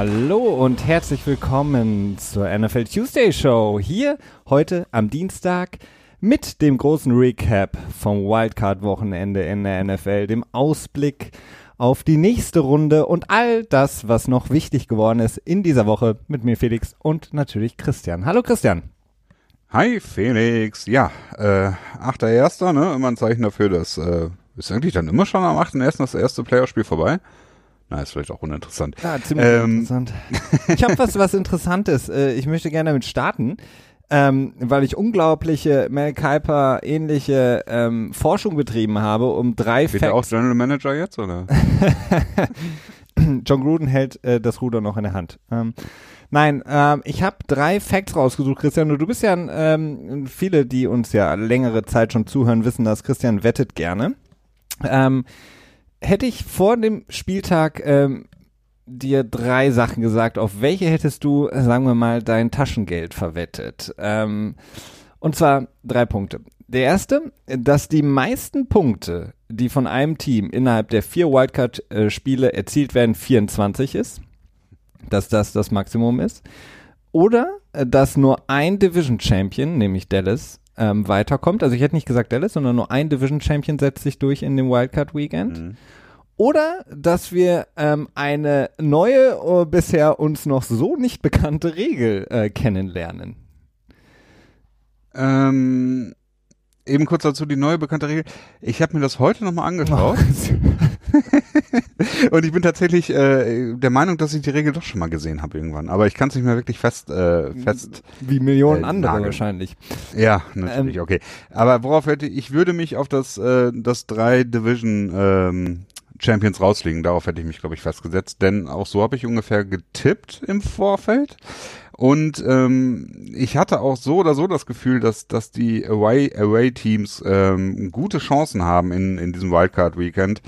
Hallo und herzlich willkommen zur NFL Tuesday Show. Hier heute am Dienstag mit dem großen Recap vom Wildcard-Wochenende in der NFL, dem Ausblick auf die nächste Runde und all das, was noch wichtig geworden ist in dieser Woche mit mir Felix und natürlich Christian. Hallo Christian. Hi Felix. Ja, äh, 8.1., ne? Immer ein Zeichen dafür, dass äh, ist eigentlich dann immer schon am 8.1. das erste Playerspiel vorbei. Na, ist vielleicht auch uninteressant. Ja, ziemlich ähm, interessant. Ich habe was, was Interessantes. Äh, ich möchte gerne damit starten ähm, weil ich unglaubliche Mel Kiper ähnliche ähm, Forschung betrieben habe, um drei Wird Facts. auch General Manager jetzt oder? John Gruden hält äh, das Ruder noch in der Hand. Ähm, nein, ähm, ich habe drei Facts rausgesucht, Christian. Du bist ja ähm, viele, die uns ja längere Zeit schon zuhören, wissen, dass Christian wettet gerne. Ähm, hätte ich vor dem Spieltag ähm, dir drei Sachen gesagt, auf welche hättest du, sagen wir mal, dein Taschengeld verwettet. Ähm, und zwar drei Punkte. Der erste, dass die meisten Punkte, die von einem Team innerhalb der vier Wildcard-Spiele erzielt werden, 24 ist. Dass das das Maximum ist. Oder dass nur ein Division Champion, nämlich Dallas, ähm, weiterkommt. Also ich hätte nicht gesagt Dallas, sondern nur ein Division Champion setzt sich durch in dem Wildcard Weekend. Mhm. Oder dass wir ähm, eine neue, uh, bisher uns noch so nicht bekannte Regel äh, kennenlernen. Ähm, eben kurz dazu die neue bekannte Regel. Ich habe mir das heute nochmal angeschaut. Oh. und ich bin tatsächlich äh, der Meinung, dass ich die Regel doch schon mal gesehen habe irgendwann. Aber ich kann es nicht mehr wirklich fest äh, fest. Wie Millionen äh, andere nageln. wahrscheinlich. Ja, natürlich, ähm, okay. Aber worauf hätte ich würde mich auf das äh, das drei Division ähm, Champions rausfliegen. Darauf hätte ich mich, glaube ich, festgesetzt. Denn auch so habe ich ungefähr getippt im Vorfeld. Und ähm, ich hatte auch so oder so das Gefühl, dass, dass die Away, Away Teams ähm, gute Chancen haben in, in diesem Wildcard Weekend.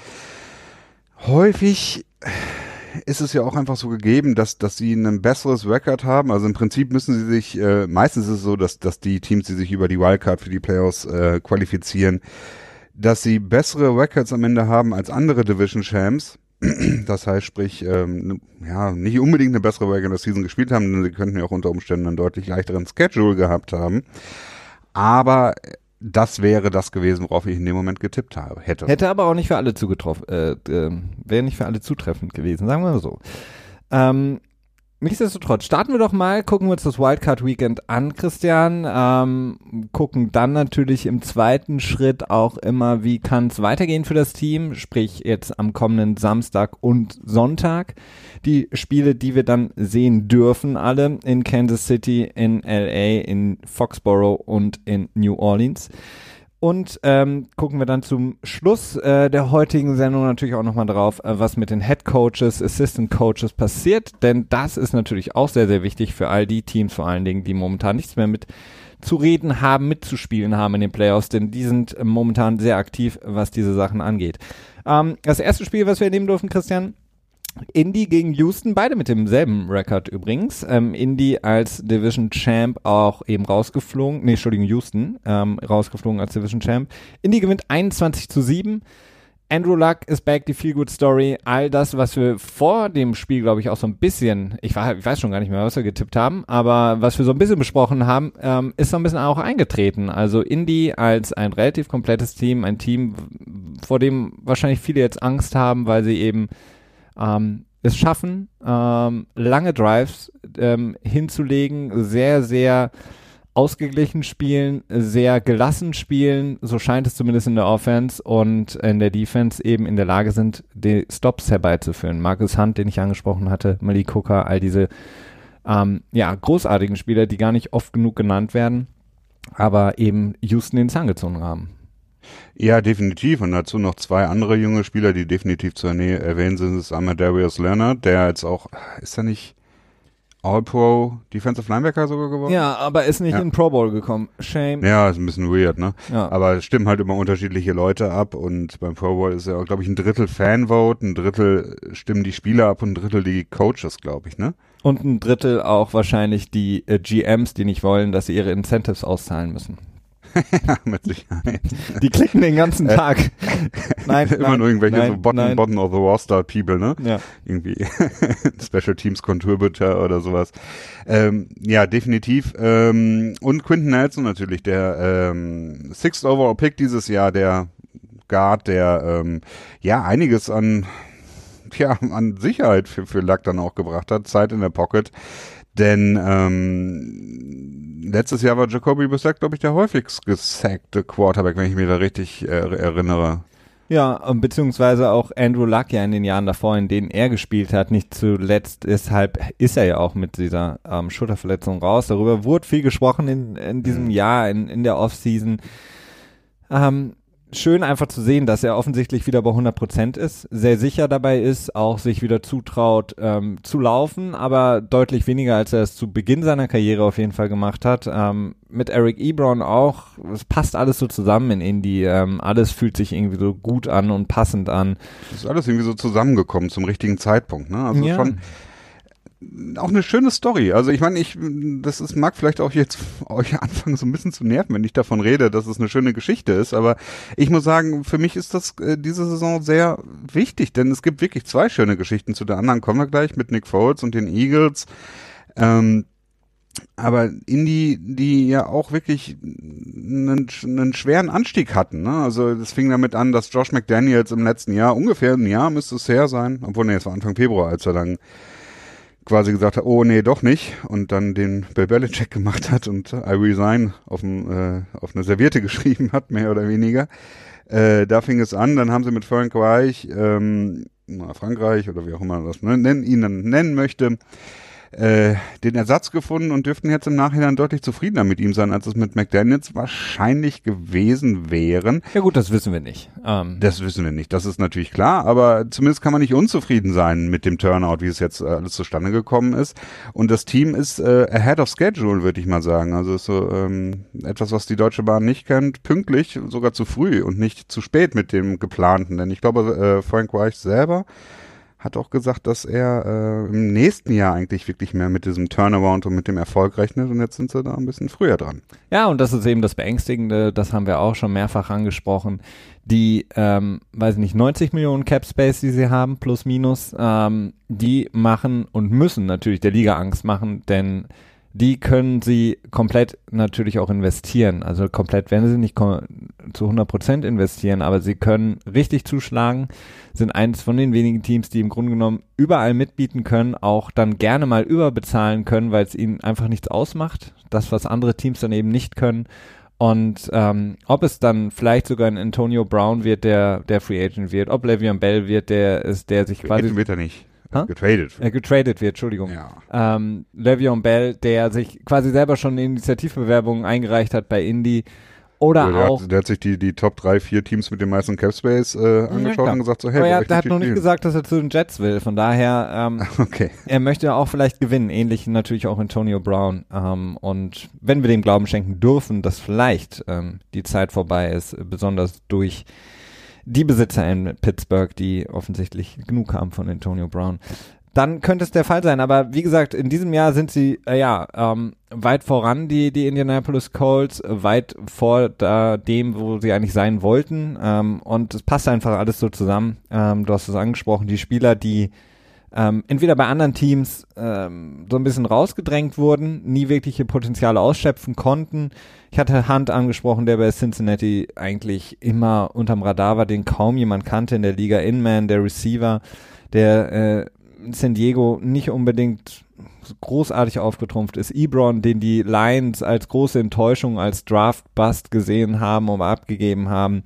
Häufig ist es ja auch einfach so gegeben, dass, dass sie ein besseres Record haben. Also im Prinzip müssen sie sich, äh, meistens ist es so, dass, dass die Teams, die sich über die Wildcard für die Playoffs äh, qualifizieren, dass sie bessere Records am Ende haben als andere Division Champs. Das heißt, sprich, ähm, ja, nicht unbedingt eine bessere Regular Season gespielt haben, denn sie könnten ja auch unter Umständen einen deutlich leichteren Schedule gehabt haben. Aber das wäre das gewesen, worauf ich in dem Moment getippt habe, hätte. Hätte aber auch nicht für alle zugetroffen, äh, äh, wäre nicht für alle zutreffend gewesen, sagen wir mal so. Ähm, Nichtsdestotrotz, starten wir doch mal, gucken wir uns das Wildcard Weekend an, Christian. Ähm, gucken dann natürlich im zweiten Schritt auch immer, wie kann es weitergehen für das Team, sprich jetzt am kommenden Samstag und Sonntag. Die Spiele, die wir dann sehen dürfen, alle in Kansas City, in LA, in Foxborough und in New Orleans. Und ähm, gucken wir dann zum Schluss äh, der heutigen Sendung natürlich auch nochmal drauf, äh, was mit den Head Coaches, Assistant Coaches passiert. Denn das ist natürlich auch sehr, sehr wichtig für all die Teams vor allen Dingen, die momentan nichts mehr mit zu reden haben, mitzuspielen haben in den Playoffs, denn die sind äh, momentan sehr aktiv, was diese Sachen angeht. Ähm, das erste Spiel, was wir nehmen durften, Christian, Indy gegen Houston, beide mit demselben Rekord übrigens. Ähm, Indy als Division Champ auch eben rausgeflogen. Nee, Entschuldigung, Houston ähm, rausgeflogen als Division Champ. Indy gewinnt 21 zu 7. Andrew Luck ist back, die Feel Good Story, all das, was wir vor dem Spiel, glaube ich, auch so ein bisschen, ich, war, ich weiß schon gar nicht mehr, was wir getippt haben, aber was wir so ein bisschen besprochen haben, ähm, ist so ein bisschen auch eingetreten. Also Indy als ein relativ komplettes Team, ein Team, vor dem wahrscheinlich viele jetzt Angst haben, weil sie eben ähm, es schaffen, ähm, lange Drives ähm, hinzulegen, sehr, sehr ausgeglichen spielen, sehr gelassen spielen, so scheint es zumindest in der Offense und in der Defense eben in der Lage sind, die Stops herbeizuführen. Marcus Hunt, den ich angesprochen hatte, Malik Hooker, all diese ähm, ja, großartigen Spieler, die gar nicht oft genug genannt werden, aber eben Houston den Zahn gezogen haben. Ja, definitiv. Und dazu noch zwei andere junge Spieler, die definitiv zu erwähnen sind. Das ist einmal Darius Leonard, der jetzt auch, ist er nicht All-Pro Defensive Linebacker sogar geworden? Ja, aber ist nicht ja. in Pro Bowl gekommen. Shame. Ja, ist ein bisschen weird, ne? Ja. Aber es stimmen halt immer unterschiedliche Leute ab und beim Pro Bowl ist ja, glaube ich, ein Drittel Fanvote, ein Drittel stimmen die Spieler ab und ein Drittel die Coaches, glaube ich, ne? Und ein Drittel auch wahrscheinlich die äh, GMs, die nicht wollen, dass sie ihre Incentives auszahlen müssen. mit Sicherheit. Die klicken den ganzen Tag. nein, Immer nein, nur irgendwelche nein, so Bottom, nein. Bottom of the War-Star People, ne? Ja. Irgendwie Special Teams Contributor oder sowas. Ähm, ja, definitiv. Ähm, und Quinton Nelson natürlich, der ähm, Sixth Overall Pick dieses Jahr, der Guard, der ähm, ja einiges an ja, an Sicherheit für, für Luck dann auch gebracht hat, Zeit in der Pocket. Denn ähm, letztes Jahr war Jacoby Brissett, glaube ich, der häufigst gesackte Quarterback, wenn ich mich da richtig äh, erinnere. Ja, beziehungsweise auch Andrew Luck ja in den Jahren davor, in denen er gespielt hat, nicht zuletzt, deshalb ist er ja auch mit dieser ähm, Schulterverletzung raus. Darüber wurde viel gesprochen in, in diesem Jahr, in, in der Offseason. Ähm, schön einfach zu sehen, dass er offensichtlich wieder bei 100 Prozent ist, sehr sicher dabei ist, auch sich wieder zutraut ähm, zu laufen, aber deutlich weniger, als er es zu Beginn seiner Karriere auf jeden Fall gemacht hat. Ähm, mit Eric Ebron auch, es passt alles so zusammen in Indy, ähm, alles fühlt sich irgendwie so gut an und passend an. Das ist alles irgendwie so zusammengekommen zum richtigen Zeitpunkt, ne? Also Ja. schon auch eine schöne Story. Also ich meine, ich, das ist, mag vielleicht auch jetzt euch anfangen so ein bisschen zu nerven, wenn ich davon rede, dass es eine schöne Geschichte ist, aber ich muss sagen, für mich ist das äh, diese Saison sehr wichtig, denn es gibt wirklich zwei schöne Geschichten. Zu der anderen kommen wir gleich mit Nick Foles und den Eagles. Ähm, aber Indy, die ja auch wirklich einen, einen schweren Anstieg hatten. Ne? Also das fing damit an, dass Josh McDaniels im letzten Jahr, ungefähr ein Jahr müsste es her sein, obwohl nee, es war Anfang Februar, als er dann quasi gesagt hat, oh nee, doch nicht, und dann den Bill Belichick gemacht hat und I resign auf, äh, auf eine Serviette geschrieben hat, mehr oder weniger. Äh, da fing es an, dann haben sie mit Frank Reich, ähm, Frankreich oder wie auch immer man das ne, nennen, ihn dann nennen möchte, äh, den Ersatz gefunden und dürften jetzt im Nachhinein deutlich zufriedener mit ihm sein, als es mit McDaniels wahrscheinlich gewesen wären. Ja gut, das wissen wir nicht. Ähm, Das wissen wir nicht, das ist natürlich klar, aber zumindest kann man nicht unzufrieden sein mit dem Turnout, wie es jetzt äh, alles zustande gekommen ist. Und das Team ist äh, ahead of schedule, würde ich mal sagen. Also ist so ähm, etwas, was die Deutsche Bahn nicht kennt, pünktlich, sogar zu früh und nicht zu spät mit dem geplanten. Denn ich glaube, äh, Frank Reich selber hat auch gesagt, dass er äh, im nächsten Jahr eigentlich wirklich mehr mit diesem Turnaround und mit dem Erfolg rechnet und jetzt sind sie da ein bisschen früher dran. Ja, und das ist eben das Beängstigende, das haben wir auch schon mehrfach angesprochen. Die, ähm, weiß ich nicht, 90 Millionen Cap Space, die sie haben, plus minus, ähm, die machen und müssen natürlich der Liga Angst machen, denn die können sie komplett natürlich auch investieren. Also komplett werden sie nicht zu 100 Prozent investieren, aber sie können richtig zuschlagen, sind eines von den wenigen Teams, die im Grunde genommen überall mitbieten können, auch dann gerne mal überbezahlen können, weil es ihnen einfach nichts ausmacht. Das, was andere Teams dann eben nicht können. Und ähm, ob es dann vielleicht sogar ein Antonio Brown wird, der der Free Agent wird, ob Le'Veon Bell wird, der ist, der sich quasi Quasi wird er nicht. Hä? Getradet. äh, getradet wird, Entschuldigung. Ja. Ähm, Le'Veon Bell, der sich quasi selber schon Initiativbewerbungen eingereicht hat bei Indy. Oder der, auch. Hat, der hat sich die, die Top 3, 4 Teams mit dem meisten Cap Space äh, angeschaut klar. und gesagt so, hey, er, der hat noch nicht spielen? gesagt, dass er zu den Jets will. Von daher, ähm, Okay. er möchte auch vielleicht gewinnen. Ähnlich natürlich auch Antonio Brown. Ähm, und wenn wir dem Glauben schenken dürfen, dass vielleicht ähm, die Zeit vorbei ist, besonders durch die Besitzer in Pittsburgh, die offensichtlich genug haben von Antonio Brown, dann könnte es der Fall sein. Aber wie gesagt, in diesem Jahr sind sie äh, ja ähm, weit voran, die, die Indianapolis Colts, äh, weit vor da, dem, wo sie eigentlich sein wollten. Ähm, und es passt einfach alles so zusammen. Ähm, du hast es angesprochen, die Spieler, die ähm, entweder bei anderen Teams ähm, so ein bisschen rausgedrängt wurden, nie wirkliche Potenziale ausschöpfen konnten. Ich hatte Hunt angesprochen, der bei Cincinnati eigentlich immer unterm Radar war, den kaum jemand kannte in der Liga. Inman, der Receiver, der äh, San Diego nicht unbedingt großartig aufgetrumpft ist. Ebron, den die Lions als große Enttäuschung, als Draft-Bust gesehen haben und abgegeben haben.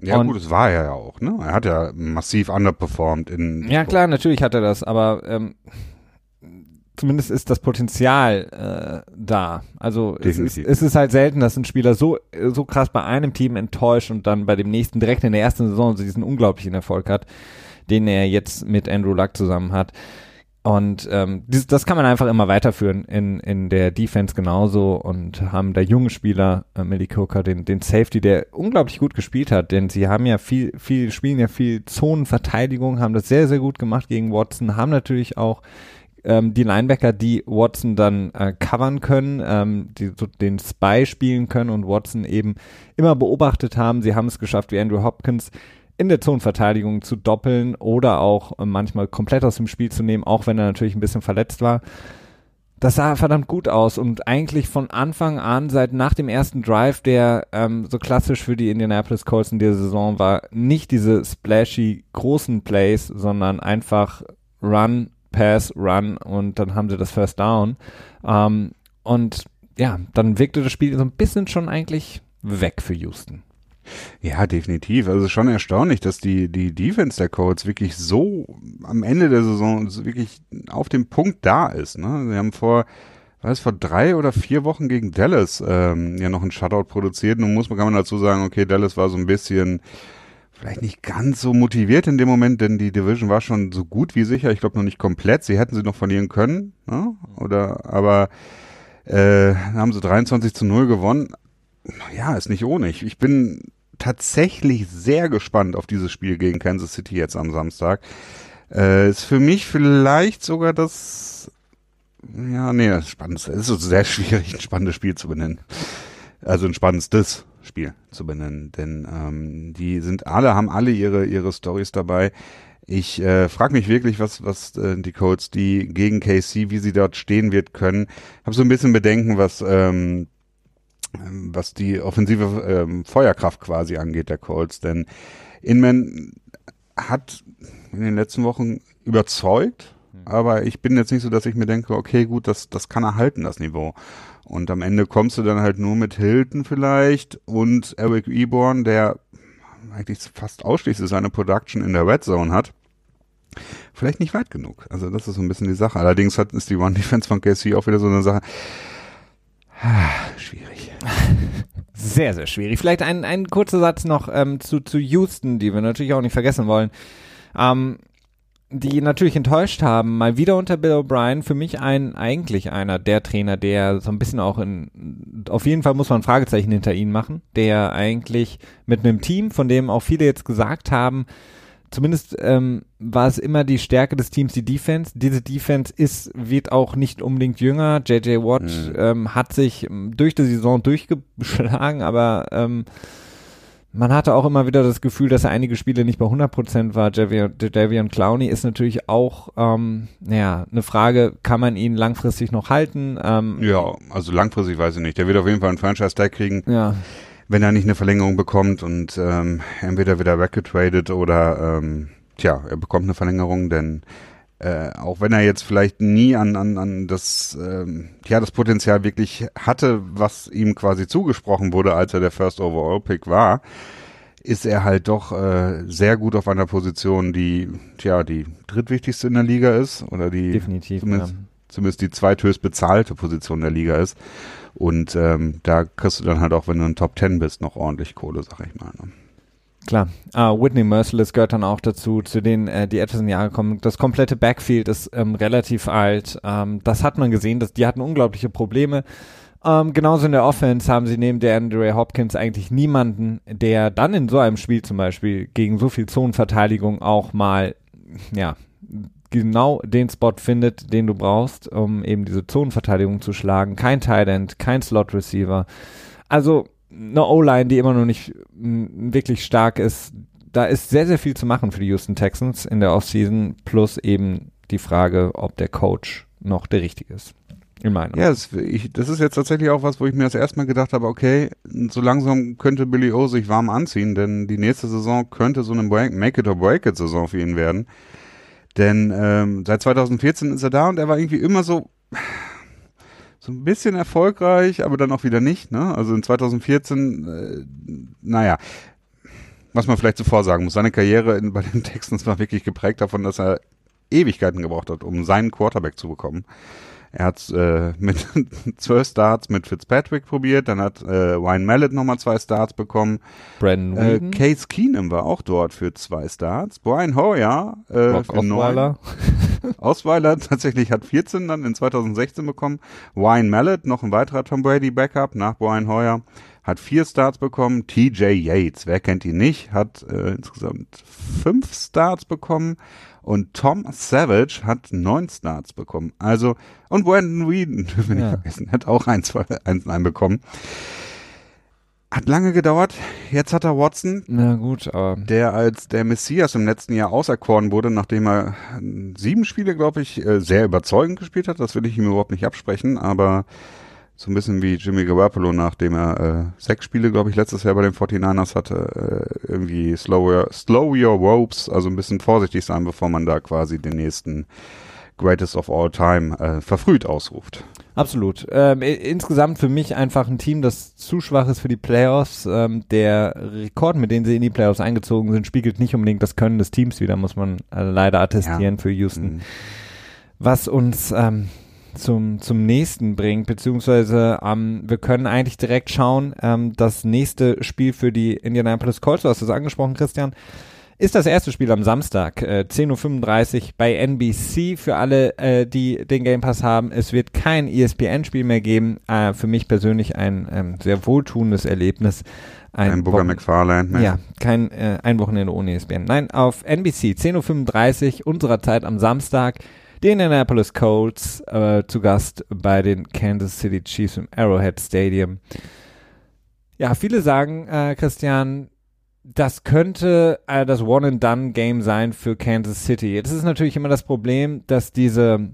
Ja Und- gut, das war er ja auch, ne? Er hat ja massiv underperformed in Ja klar, natürlich hat er das, aber ähm, zumindest ist das Potenzial äh, da. Also es ist, es ist halt selten, dass ein Spieler so, so krass bei einem Team enttäuscht und dann bei dem nächsten direkt in der ersten Saison so diesen unglaublichen Erfolg hat, den er jetzt mit Andrew Luck zusammen hat. Und ähm, dieses, das kann man einfach immer weiterführen in, in der Defense genauso und haben da junge Spieler, äh, Millie Coker, den, den Safety, der unglaublich gut gespielt hat, denn sie haben ja viel, viel, spielen ja viel Zonenverteidigung, haben das sehr, sehr gut gemacht gegen Watson, haben natürlich auch ähm, die Linebacker, die Watson dann äh, covern können, ähm, die so den Spy spielen können und Watson eben immer beobachtet haben. Sie haben es geschafft, wie Andrew Hopkins in der Zonenverteidigung zu doppeln oder auch äh, manchmal komplett aus dem Spiel zu nehmen, auch wenn er natürlich ein bisschen verletzt war. Das sah verdammt gut aus und eigentlich von Anfang an, seit nach dem ersten Drive, der ähm, so klassisch für die Indianapolis Colts in dieser Saison war, nicht diese splashy großen Plays, sondern einfach Run, Pass, Run und dann haben sie das First Down. Ähm, und ja, dann wirkte das Spiel so ein bisschen schon eigentlich weg für Houston. Ja, definitiv. Also schon erstaunlich, dass die, die Defense der Colts wirklich so am Ende der Saison wirklich auf dem Punkt da ist. Ne? Sie haben vor, was, vor drei oder vier Wochen gegen Dallas ähm, ja noch einen Shutout produziert. Nun muss man, kann man dazu sagen, okay, Dallas war so ein bisschen vielleicht nicht ganz so motiviert in dem Moment, denn die Division war schon so gut wie sicher. Ich glaube noch nicht komplett. Sie hätten sie noch verlieren können, ne? oder aber äh, haben sie 23 zu 0 gewonnen. Ja, ist nicht ohne. Ich, ich bin tatsächlich sehr gespannt auf dieses Spiel gegen Kansas City jetzt am Samstag. Äh, ist für mich vielleicht sogar das, ja, nee, das spannendste. Es ist sehr schwierig, ein spannendes Spiel zu benennen. Also ein spannendes Spiel zu benennen, denn ähm, die sind alle, haben alle ihre ihre Stories dabei. Ich äh, frage mich wirklich, was was äh, die Colts, die gegen KC, wie sie dort stehen wird können. Habe so ein bisschen Bedenken, was ähm, was die offensive ähm, Feuerkraft quasi angeht, der Colts. Denn Inman hat in den letzten Wochen überzeugt, hm. aber ich bin jetzt nicht so, dass ich mir denke, okay, gut, das, das kann er halten, das Niveau. Und am Ende kommst du dann halt nur mit Hilton vielleicht und Eric Eborn, der eigentlich fast ausschließlich seine Production in der Red Zone hat. Vielleicht nicht weit genug. Also das ist so ein bisschen die Sache. Allerdings hat, ist die One-Defense von KC auch wieder so eine Sache. Ah, schwierig. Sehr, sehr schwierig. Vielleicht ein, ein kurzer Satz noch ähm, zu, zu Houston, die wir natürlich auch nicht vergessen wollen. Ähm, die natürlich enttäuscht haben, mal wieder unter Bill O'Brien, für mich ein, eigentlich einer der Trainer, der so ein bisschen auch in, auf jeden Fall muss man ein Fragezeichen hinter ihn machen, der eigentlich mit einem Team, von dem auch viele jetzt gesagt haben, zumindest ähm, war es immer die Stärke des Teams, die Defense. Diese Defense ist, wird auch nicht unbedingt jünger. JJ Watt mhm. ähm, hat sich durch die Saison durchgeschlagen, aber ähm, man hatte auch immer wieder das Gefühl, dass er einige Spiele nicht bei 100% war. Javion Clowney ist natürlich auch, ähm, naja, eine Frage, kann man ihn langfristig noch halten? Ähm, ja, also langfristig weiß ich nicht. Der wird auf jeden Fall einen Franchise-Tag kriegen. Ja wenn er nicht eine Verlängerung bekommt und ähm, entweder wieder weggetradet oder ähm, tja, er bekommt eine Verlängerung, denn äh, auch wenn er jetzt vielleicht nie an, an, an das, ähm, ja, das Potenzial wirklich hatte, was ihm quasi zugesprochen wurde, als er der First Overall Pick war, ist er halt doch äh, sehr gut auf einer Position, die, tja, die drittwichtigste in der Liga ist oder die definitiv zumindest, ja. zumindest die zweithöchst bezahlte Position der Liga ist. Und ähm, da kriegst du dann halt auch, wenn du ein Top Ten bist, noch ordentlich Kohle, sag ich mal. Ne? Klar. Uh, Whitney Merciless gehört dann auch dazu, zu denen, äh, die etwas in Jahre kommen. Das komplette Backfield ist ähm, relativ alt. Ähm, das hat man gesehen, dass die hatten unglaubliche Probleme. Ähm, genauso in der Offense haben sie neben der Andre Hopkins eigentlich niemanden, der dann in so einem Spiel zum Beispiel gegen so viel Zonenverteidigung auch mal, ja, genau den Spot findet, den du brauchst, um eben diese Zonenverteidigung zu schlagen. Kein Tight End, kein Slot Receiver. Also eine O-Line, die immer noch nicht wirklich stark ist. Da ist sehr, sehr viel zu machen für die Houston Texans in der Offseason, plus eben die Frage, ob der Coach noch der richtige ist. In meiner. Ja, das, ich, das ist jetzt tatsächlich auch was, wo ich mir das erstmal gedacht habe, okay, so langsam könnte Billy O sich warm anziehen, denn die nächste Saison könnte so eine Make-it-or-break-it-Saison für ihn werden. Denn ähm, seit 2014 ist er da und er war irgendwie immer so so ein bisschen erfolgreich, aber dann auch wieder nicht. Ne? Also in 2014, äh, naja, was man vielleicht zuvor sagen muss, seine Karriere in, bei den Texans war wirklich geprägt davon, dass er Ewigkeiten gebraucht hat, um seinen Quarterback zu bekommen. Er hat äh, mit zwölf Starts mit Fitzpatrick probiert, dann hat äh, Wayne Mallet nochmal zwei Starts bekommen. Brandon äh, Case Keenum war auch dort für zwei Starts. Brian Hoyer äh, Rock für neun. Osweiler tatsächlich hat 14 dann in 2016 bekommen. Wayne Mallet, noch ein weiterer Tom Brady Backup nach Brian Hoyer, hat vier Starts bekommen. TJ Yates, wer kennt ihn nicht, hat äh, insgesamt fünf Starts bekommen. Und Tom Savage hat neun Starts bekommen. Also, und Brandon Whedon, dürfen wir ja. nicht vergessen, hat auch eins, eins, einen bekommen. Hat lange gedauert. Jetzt hat er Watson. Na gut, aber. Der als der Messias im letzten Jahr auserkoren wurde, nachdem er sieben Spiele, glaube ich, äh, sehr überzeugend gespielt hat. Das will ich ihm überhaupt nicht absprechen, aber so ein bisschen wie Jimmy Garoppolo, nachdem er äh, sechs Spiele, glaube ich, letztes Jahr bei den 49ers hatte, äh, irgendwie slow your, slow your ropes, also ein bisschen vorsichtig sein, bevor man da quasi den nächsten Greatest of All Time äh, verfrüht ausruft. Absolut. Ähm, insgesamt für mich einfach ein Team, das zu schwach ist für die Playoffs. Ähm, der Rekord, mit dem sie in die Playoffs eingezogen sind, spiegelt nicht unbedingt das Können des Teams wieder, muss man äh, leider attestieren ja. für Houston. Mhm. Was uns ähm, zum, zum nächsten bringt, beziehungsweise ähm, wir können eigentlich direkt schauen, ähm, das nächste Spiel für die Indianapolis Colts, du hast es angesprochen, Christian, ist das erste Spiel am Samstag, äh, 10.35 Uhr bei NBC. Für alle, äh, die den Game Pass haben, es wird kein ESPN-Spiel mehr geben. Äh, für mich persönlich ein ähm, sehr wohltuendes Erlebnis. Ein, ein Booker McFarlane. Ne? Ja, kein äh, ein Wochenende ohne ESPN. Nein, auf NBC 10.35 Uhr unserer Zeit am Samstag die Indianapolis Colts äh, zu Gast bei den Kansas City Chiefs im Arrowhead Stadium. Ja, viele sagen, äh, Christian, das könnte äh, das One-and-Done-Game sein für Kansas City. Jetzt ist natürlich immer das Problem, dass diese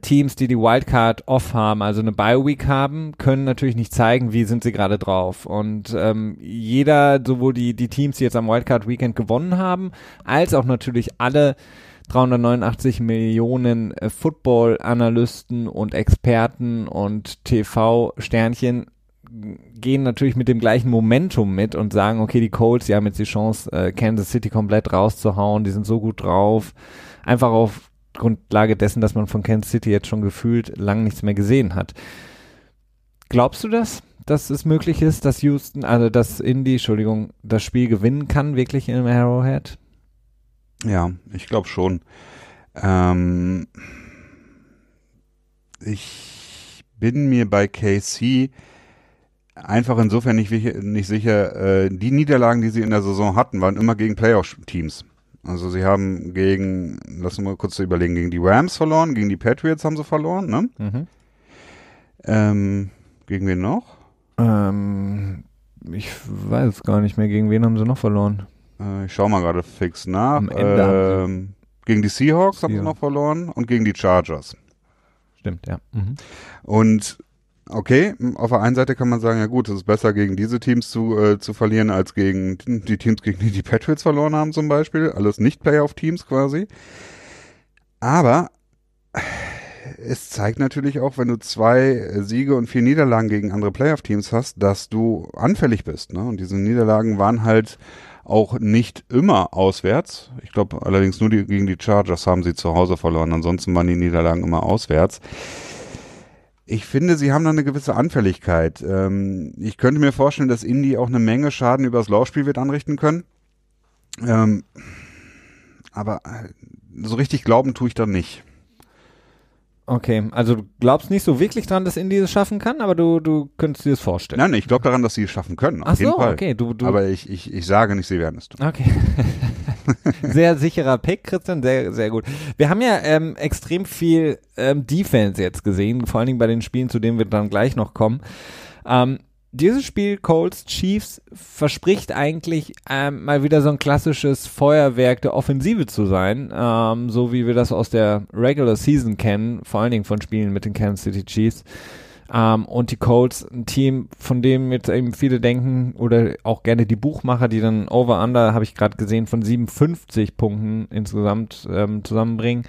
Teams, die die Wildcard off haben, also eine Bye-Week haben, können natürlich nicht zeigen, wie sind sie gerade drauf. Und ähm, jeder, sowohl die, die Teams, die jetzt am Wildcard-Weekend gewonnen haben, als auch natürlich alle 389 Millionen äh, Football-Analysten und Experten und TV-Sternchen gehen natürlich mit dem gleichen Momentum mit und sagen, okay, die Colts, die haben jetzt die Chance, äh, Kansas City komplett rauszuhauen, die sind so gut drauf. Einfach auf Grundlage dessen, dass man von Kansas City jetzt schon gefühlt lang nichts mehr gesehen hat. Glaubst du das, dass es möglich ist, dass Houston, also dass Indy, Entschuldigung, das Spiel gewinnen kann, wirklich im Arrowhead? Ja, ich glaube schon. Ähm, ich bin mir bei KC einfach insofern nicht, nicht sicher. Äh, die Niederlagen, die sie in der Saison hatten, waren immer gegen Playoff-Teams. Also sie haben gegen, lass uns mal kurz überlegen, gegen die Rams verloren, gegen die Patriots haben sie verloren, ne? Mhm. Ähm, gegen wen noch? Ähm, ich weiß gar nicht mehr, gegen wen haben sie noch verloren? Äh, ich schau mal gerade fix nach. Ähm, gegen die Seahawks, Seahawks haben sie noch verloren und gegen die Chargers. Stimmt, ja. Mhm. Und okay, auf der einen Seite kann man sagen, ja gut, es ist besser gegen diese Teams zu, äh, zu verlieren, als gegen die Teams, gegen die die Patriots verloren haben zum Beispiel. Alles nicht Playoff-Teams quasi. Aber es zeigt natürlich auch, wenn du zwei Siege und vier Niederlagen gegen andere Playoff-Teams hast, dass du anfällig bist. Ne? Und diese Niederlagen waren halt auch nicht immer auswärts. Ich glaube allerdings nur die, gegen die Chargers haben sie zu Hause verloren. Ansonsten waren die Niederlagen immer auswärts. Ich finde, sie haben da eine gewisse Anfälligkeit. Ähm, ich könnte mir vorstellen, dass Indy auch eine Menge Schaden übers Laufspiel wird anrichten können. Ähm, aber äh, so richtig glauben tue ich da nicht. Okay, also du glaubst nicht so wirklich dran, dass Indy es schaffen kann, aber du, du könntest dir das vorstellen. Nein, ich glaube daran, dass sie es schaffen können. Auf Ach jeden so, Fall. okay. Du, du aber ich, ich, ich sage nicht, sie werden es tun. Okay. sehr sicherer Pick, Christian, sehr, sehr gut. Wir haben ja ähm, extrem viel ähm, Defense jetzt gesehen, vor allen Dingen bei den Spielen, zu denen wir dann gleich noch kommen. Ähm, dieses Spiel Colts Chiefs verspricht eigentlich ähm, mal wieder so ein klassisches Feuerwerk der Offensive zu sein, ähm, so wie wir das aus der Regular Season kennen, vor allen Dingen von Spielen mit den Kansas City Chiefs. Ähm, und die Colts, ein Team, von dem jetzt eben viele denken oder auch gerne die Buchmacher, die dann Over-Under, habe ich gerade gesehen, von 57 Punkten insgesamt ähm, zusammenbringen,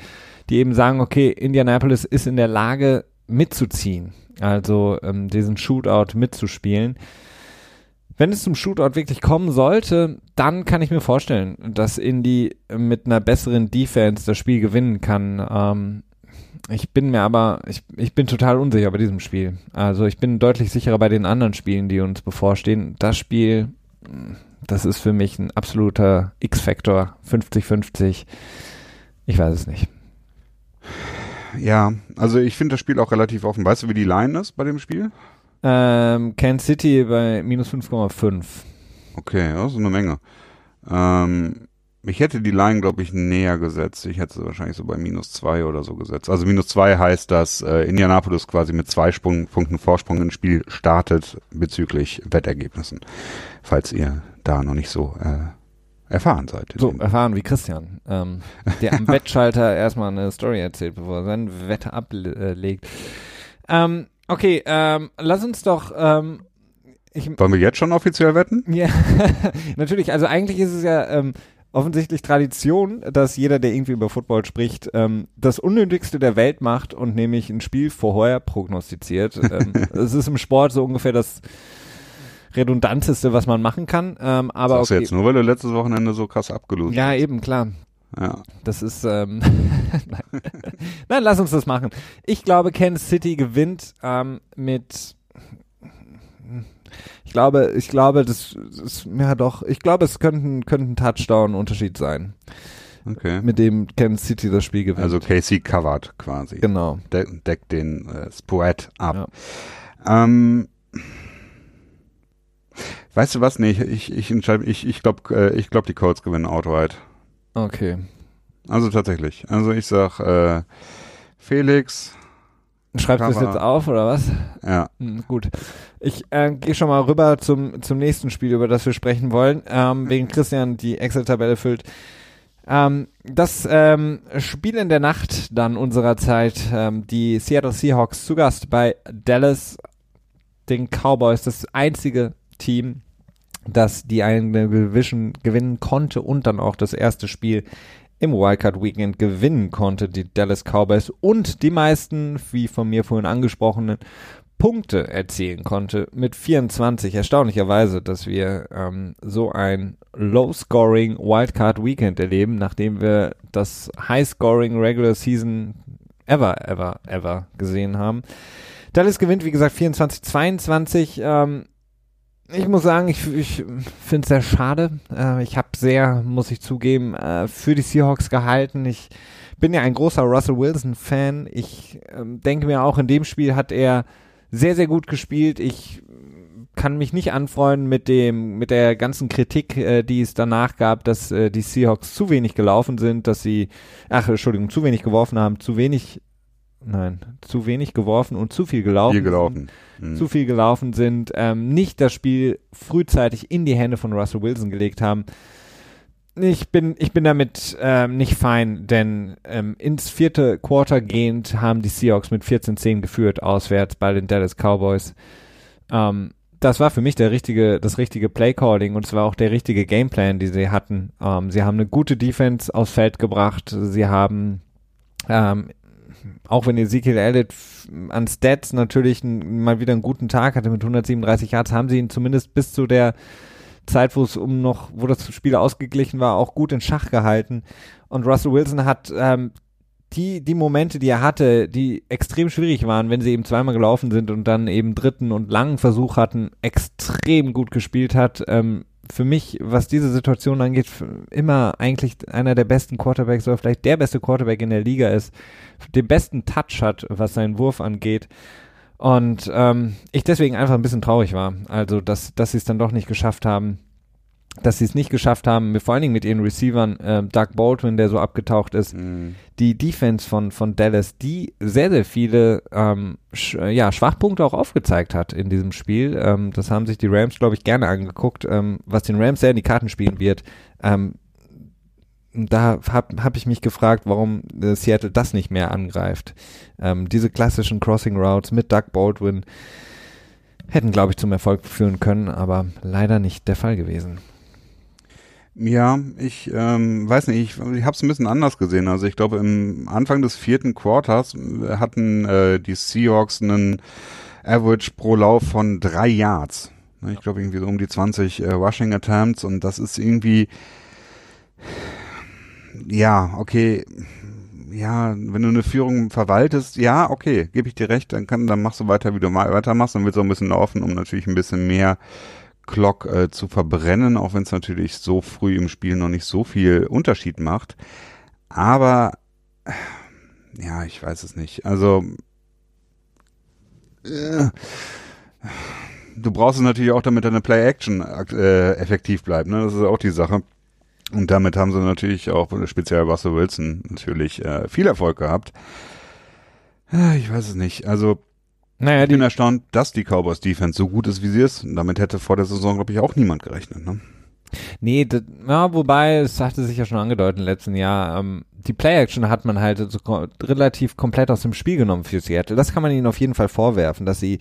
die eben sagen, okay, Indianapolis ist in der Lage mitzuziehen also ähm, diesen Shootout mitzuspielen. Wenn es zum Shootout wirklich kommen sollte, dann kann ich mir vorstellen, dass Indy mit einer besseren Defense das Spiel gewinnen kann. Ähm, ich bin mir aber, ich, ich bin total unsicher bei diesem Spiel. Also ich bin deutlich sicherer bei den anderen Spielen, die uns bevorstehen. Das Spiel, das ist für mich ein absoluter X-Faktor, 50-50. Ich weiß es nicht. Ja, also ich finde das Spiel auch relativ offen. Weißt du, wie die Line ist bei dem Spiel? Ähm, Kansas City bei minus 5,5. Okay, das ist eine Menge. Ähm, ich hätte die Line, glaube ich, näher gesetzt. Ich hätte sie wahrscheinlich so bei minus zwei oder so gesetzt. Also minus zwei heißt, dass äh, Indianapolis quasi mit zwei Sprung, Punkten Vorsprung ins Spiel startet bezüglich Wettergebnissen. Falls ihr da noch nicht so äh, erfahren seid. So erfahren wie Christian, ähm, der am Wettschalter erstmal eine Story erzählt, bevor er sein Wetter ablegt. Ähm, okay, ähm, lass uns doch ähm, ich, Wollen wir jetzt schon offiziell wetten? Ja, natürlich. Also eigentlich ist es ja ähm, offensichtlich Tradition, dass jeder, der irgendwie über Football spricht, ähm, das Unnötigste der Welt macht und nämlich ein Spiel vorher prognostiziert. ähm, es ist im Sport so ungefähr das redundanteste, was man machen kann. Ähm, aber Sagst okay. jetzt nur, weil du letztes Wochenende so krass abgelöst Ja, eben, klar. Ja. Das ist, ähm, nein. nein, lass uns das machen. Ich glaube, Kansas City gewinnt ähm, mit ich glaube, ich glaube, das ist, ja doch, ich glaube, es könnte, könnte ein Touchdown-Unterschied sein. Okay. Mit dem Kansas City das Spiel gewinnt. Also Casey covert quasi. Genau. De deckt den äh, Spoet ab. Ja. Ähm, weißt du was? Nee, ich, ich, entscheide, ich, ich glaube, äh, ich glaube, die Colts gewinnen outright. Okay. Also tatsächlich. Also ich sag, äh, Felix, Schreibst du das jetzt auf oder was? Ja. Hm, gut. Ich äh, gehe schon mal rüber zum, zum nächsten Spiel, über das wir sprechen wollen, ähm, wegen Christian die Excel-Tabelle füllt. Ähm, das ähm, Spiel in der Nacht dann unserer Zeit, ähm, die Seattle Seahawks zu Gast bei Dallas, den Cowboys, das einzige Team, das die eine Division gewinnen konnte und dann auch das erste Spiel im Wildcard Weekend gewinnen konnte, die Dallas Cowboys und die meisten, wie von mir vorhin angesprochenen, Punkte erzielen konnte mit 24. Erstaunlicherweise, dass wir ähm, so ein Low-Scoring Wildcard Weekend erleben, nachdem wir das High-Scoring Regular Season ever, ever, ever gesehen haben. Dallas gewinnt, wie gesagt, 24-22. Ähm, ich muss sagen, ich, ich finde es sehr schade. Äh, ich habe sehr, muss ich zugeben, äh, für die Seahawks gehalten. Ich bin ja ein großer Russell Wilson-Fan. Ich äh, denke mir auch, in dem Spiel hat er sehr, sehr gut gespielt. Ich kann mich nicht anfreunden mit dem, mit der ganzen Kritik, äh, die es danach gab, dass die Seahawks zu wenig gelaufen sind, dass sie, ach, Entschuldigung, zu wenig geworfen haben, zu wenig nein, zu wenig geworfen und zu viel gelaufen. Viel gelaufen. Mhm. Zu viel gelaufen sind, ähm, nicht das Spiel frühzeitig in die Hände von Russell Wilson gelegt haben. Ich bin, ich bin damit ähm, nicht fein, denn ähm, ins vierte Quarter gehend haben die Seahawks mit 14-10 geführt, auswärts bei den Dallas Cowboys. Ähm, das war für mich der richtige, das richtige Playcalling und es war auch der richtige Gameplan, die sie hatten. Ähm, sie haben eine gute Defense aufs Feld gebracht. Sie haben ähm, auch wenn Ezekiel Elliott an Stats natürlich mal wieder einen guten Tag hatte mit 137 Yards, haben sie ihn zumindest bis zu der Zeit, wo es um noch, wo das Spiel ausgeglichen war, auch gut in Schach gehalten. Und Russell Wilson hat ähm, die, die Momente, die er hatte, die extrem schwierig waren, wenn sie eben zweimal gelaufen sind und dann eben dritten und langen Versuch hatten, extrem gut gespielt hat. Ähm, für mich, was diese Situation angeht, immer eigentlich einer der besten Quarterbacks oder vielleicht der beste Quarterback in der Liga ist, den besten Touch hat, was seinen Wurf angeht. Und ähm, ich deswegen einfach ein bisschen traurig war. Also, dass, dass sie es dann doch nicht geschafft haben, dass sie es nicht geschafft haben, vor allen Dingen mit ihren Receivern, äh, Doug Baldwin, der so abgetaucht ist, mhm. die Defense von, von Dallas, die sehr, sehr viele ähm, sch ja, Schwachpunkte auch aufgezeigt hat in diesem Spiel. Ähm, das haben sich die Rams, glaube ich, gerne angeguckt, ähm, was den Rams sehr in die Karten spielen wird. Ähm, da habe hab ich mich gefragt, warum äh, Seattle das nicht mehr angreift. Ähm, diese klassischen Crossing Routes mit Doug Baldwin hätten, glaube ich, zum Erfolg führen können, aber leider nicht der Fall gewesen. Ja, ich ähm, weiß nicht, ich, ich habe es ein bisschen anders gesehen. Also ich glaube, im Anfang des vierten Quarters äh, hatten äh, die Seahawks einen Average pro Lauf von drei Yards. Ne, ich glaube irgendwie so um die 20 äh, Rushing Attempts und das ist irgendwie, ja, okay, ja, wenn du eine Führung verwaltest, ja, okay, gebe ich dir recht, dann kann, dann machst du weiter, wie du mal weitermachst, dann wird so ein bisschen laufen, um natürlich ein bisschen mehr Clock äh, zu verbrennen, auch wenn es natürlich so früh im Spiel noch nicht so viel Unterschied macht. Aber ja, ich weiß es nicht. Also äh, du brauchst es natürlich auch, damit deine Play-Action äh, effektiv bleibt. Ne? Das ist auch die Sache. Und damit haben sie natürlich auch, speziell Russell Wilson, natürlich äh, viel Erfolg gehabt. Ja, ich weiß es nicht. Also naja, ich bin erstaunt, dass die Cowboys Defense so gut ist, wie sie ist. Damit hätte vor der Saison, glaube ich, auch niemand gerechnet. Ne? Nee, das, ja, wobei, es hatte sich ja schon angedeutet im letzten Jahr, ähm, die Play-Action hat man halt so relativ komplett aus dem Spiel genommen für Seattle. Das kann man ihnen auf jeden Fall vorwerfen, dass sie,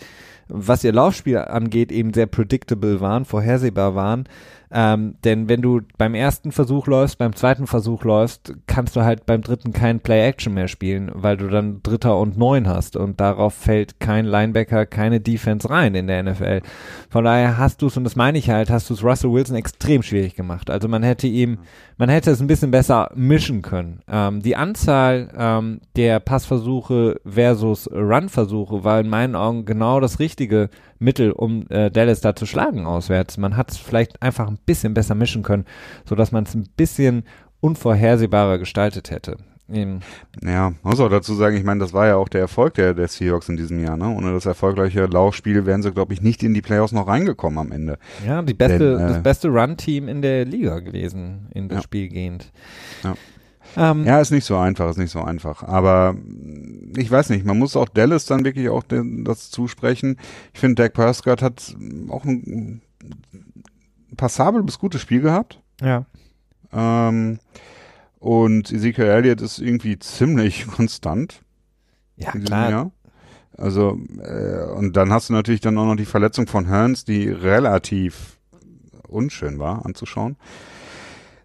was ihr Laufspiel angeht, eben sehr predictable waren, vorhersehbar waren. Ähm, denn wenn du beim ersten Versuch läufst, beim zweiten Versuch läufst, kannst du halt beim dritten kein Play-Action mehr spielen, weil du dann Dritter und Neun hast und darauf fällt kein Linebacker, keine Defense rein in der NFL. Von daher hast du es, und das meine ich halt, hast du es Russell Wilson extrem schwierig gemacht. Also man hätte ihm, man hätte es ein bisschen besser mischen können. Ähm, die Anzahl ähm, der Passversuche versus Run-Versuche war in meinen Augen genau das richtige Mittel, um äh, Dallas da zu schlagen auswärts. Man hat es vielleicht einfach ein bisschen besser mischen können, sodass man es ein bisschen unvorhersehbarer gestaltet hätte. Eben. Ja, muss auch dazu sagen, ich meine, das war ja auch der Erfolg der, der Seahawks in diesem Jahr. Ne? Ohne das erfolgreiche Laufspiel wären sie, glaube ich, nicht in die Playoffs noch reingekommen am Ende. Ja, die beste, Denn, äh, das beste Run-Team in der Liga gewesen, in das ja. Spiel gehend. Ja. Ähm, ja, ist nicht so einfach, ist nicht so einfach. Aber ich weiß nicht, man muss auch Dallas dann wirklich auch das zusprechen. Ich finde, Dak Prescott hat auch ein passabel bis gutes Spiel gehabt. Ja. Ähm, und Ezekiel Elliott ist irgendwie ziemlich konstant. Ja, klar. Jahr. Also, äh, und dann hast du natürlich dann auch noch die Verletzung von Hearns, die relativ unschön war anzuschauen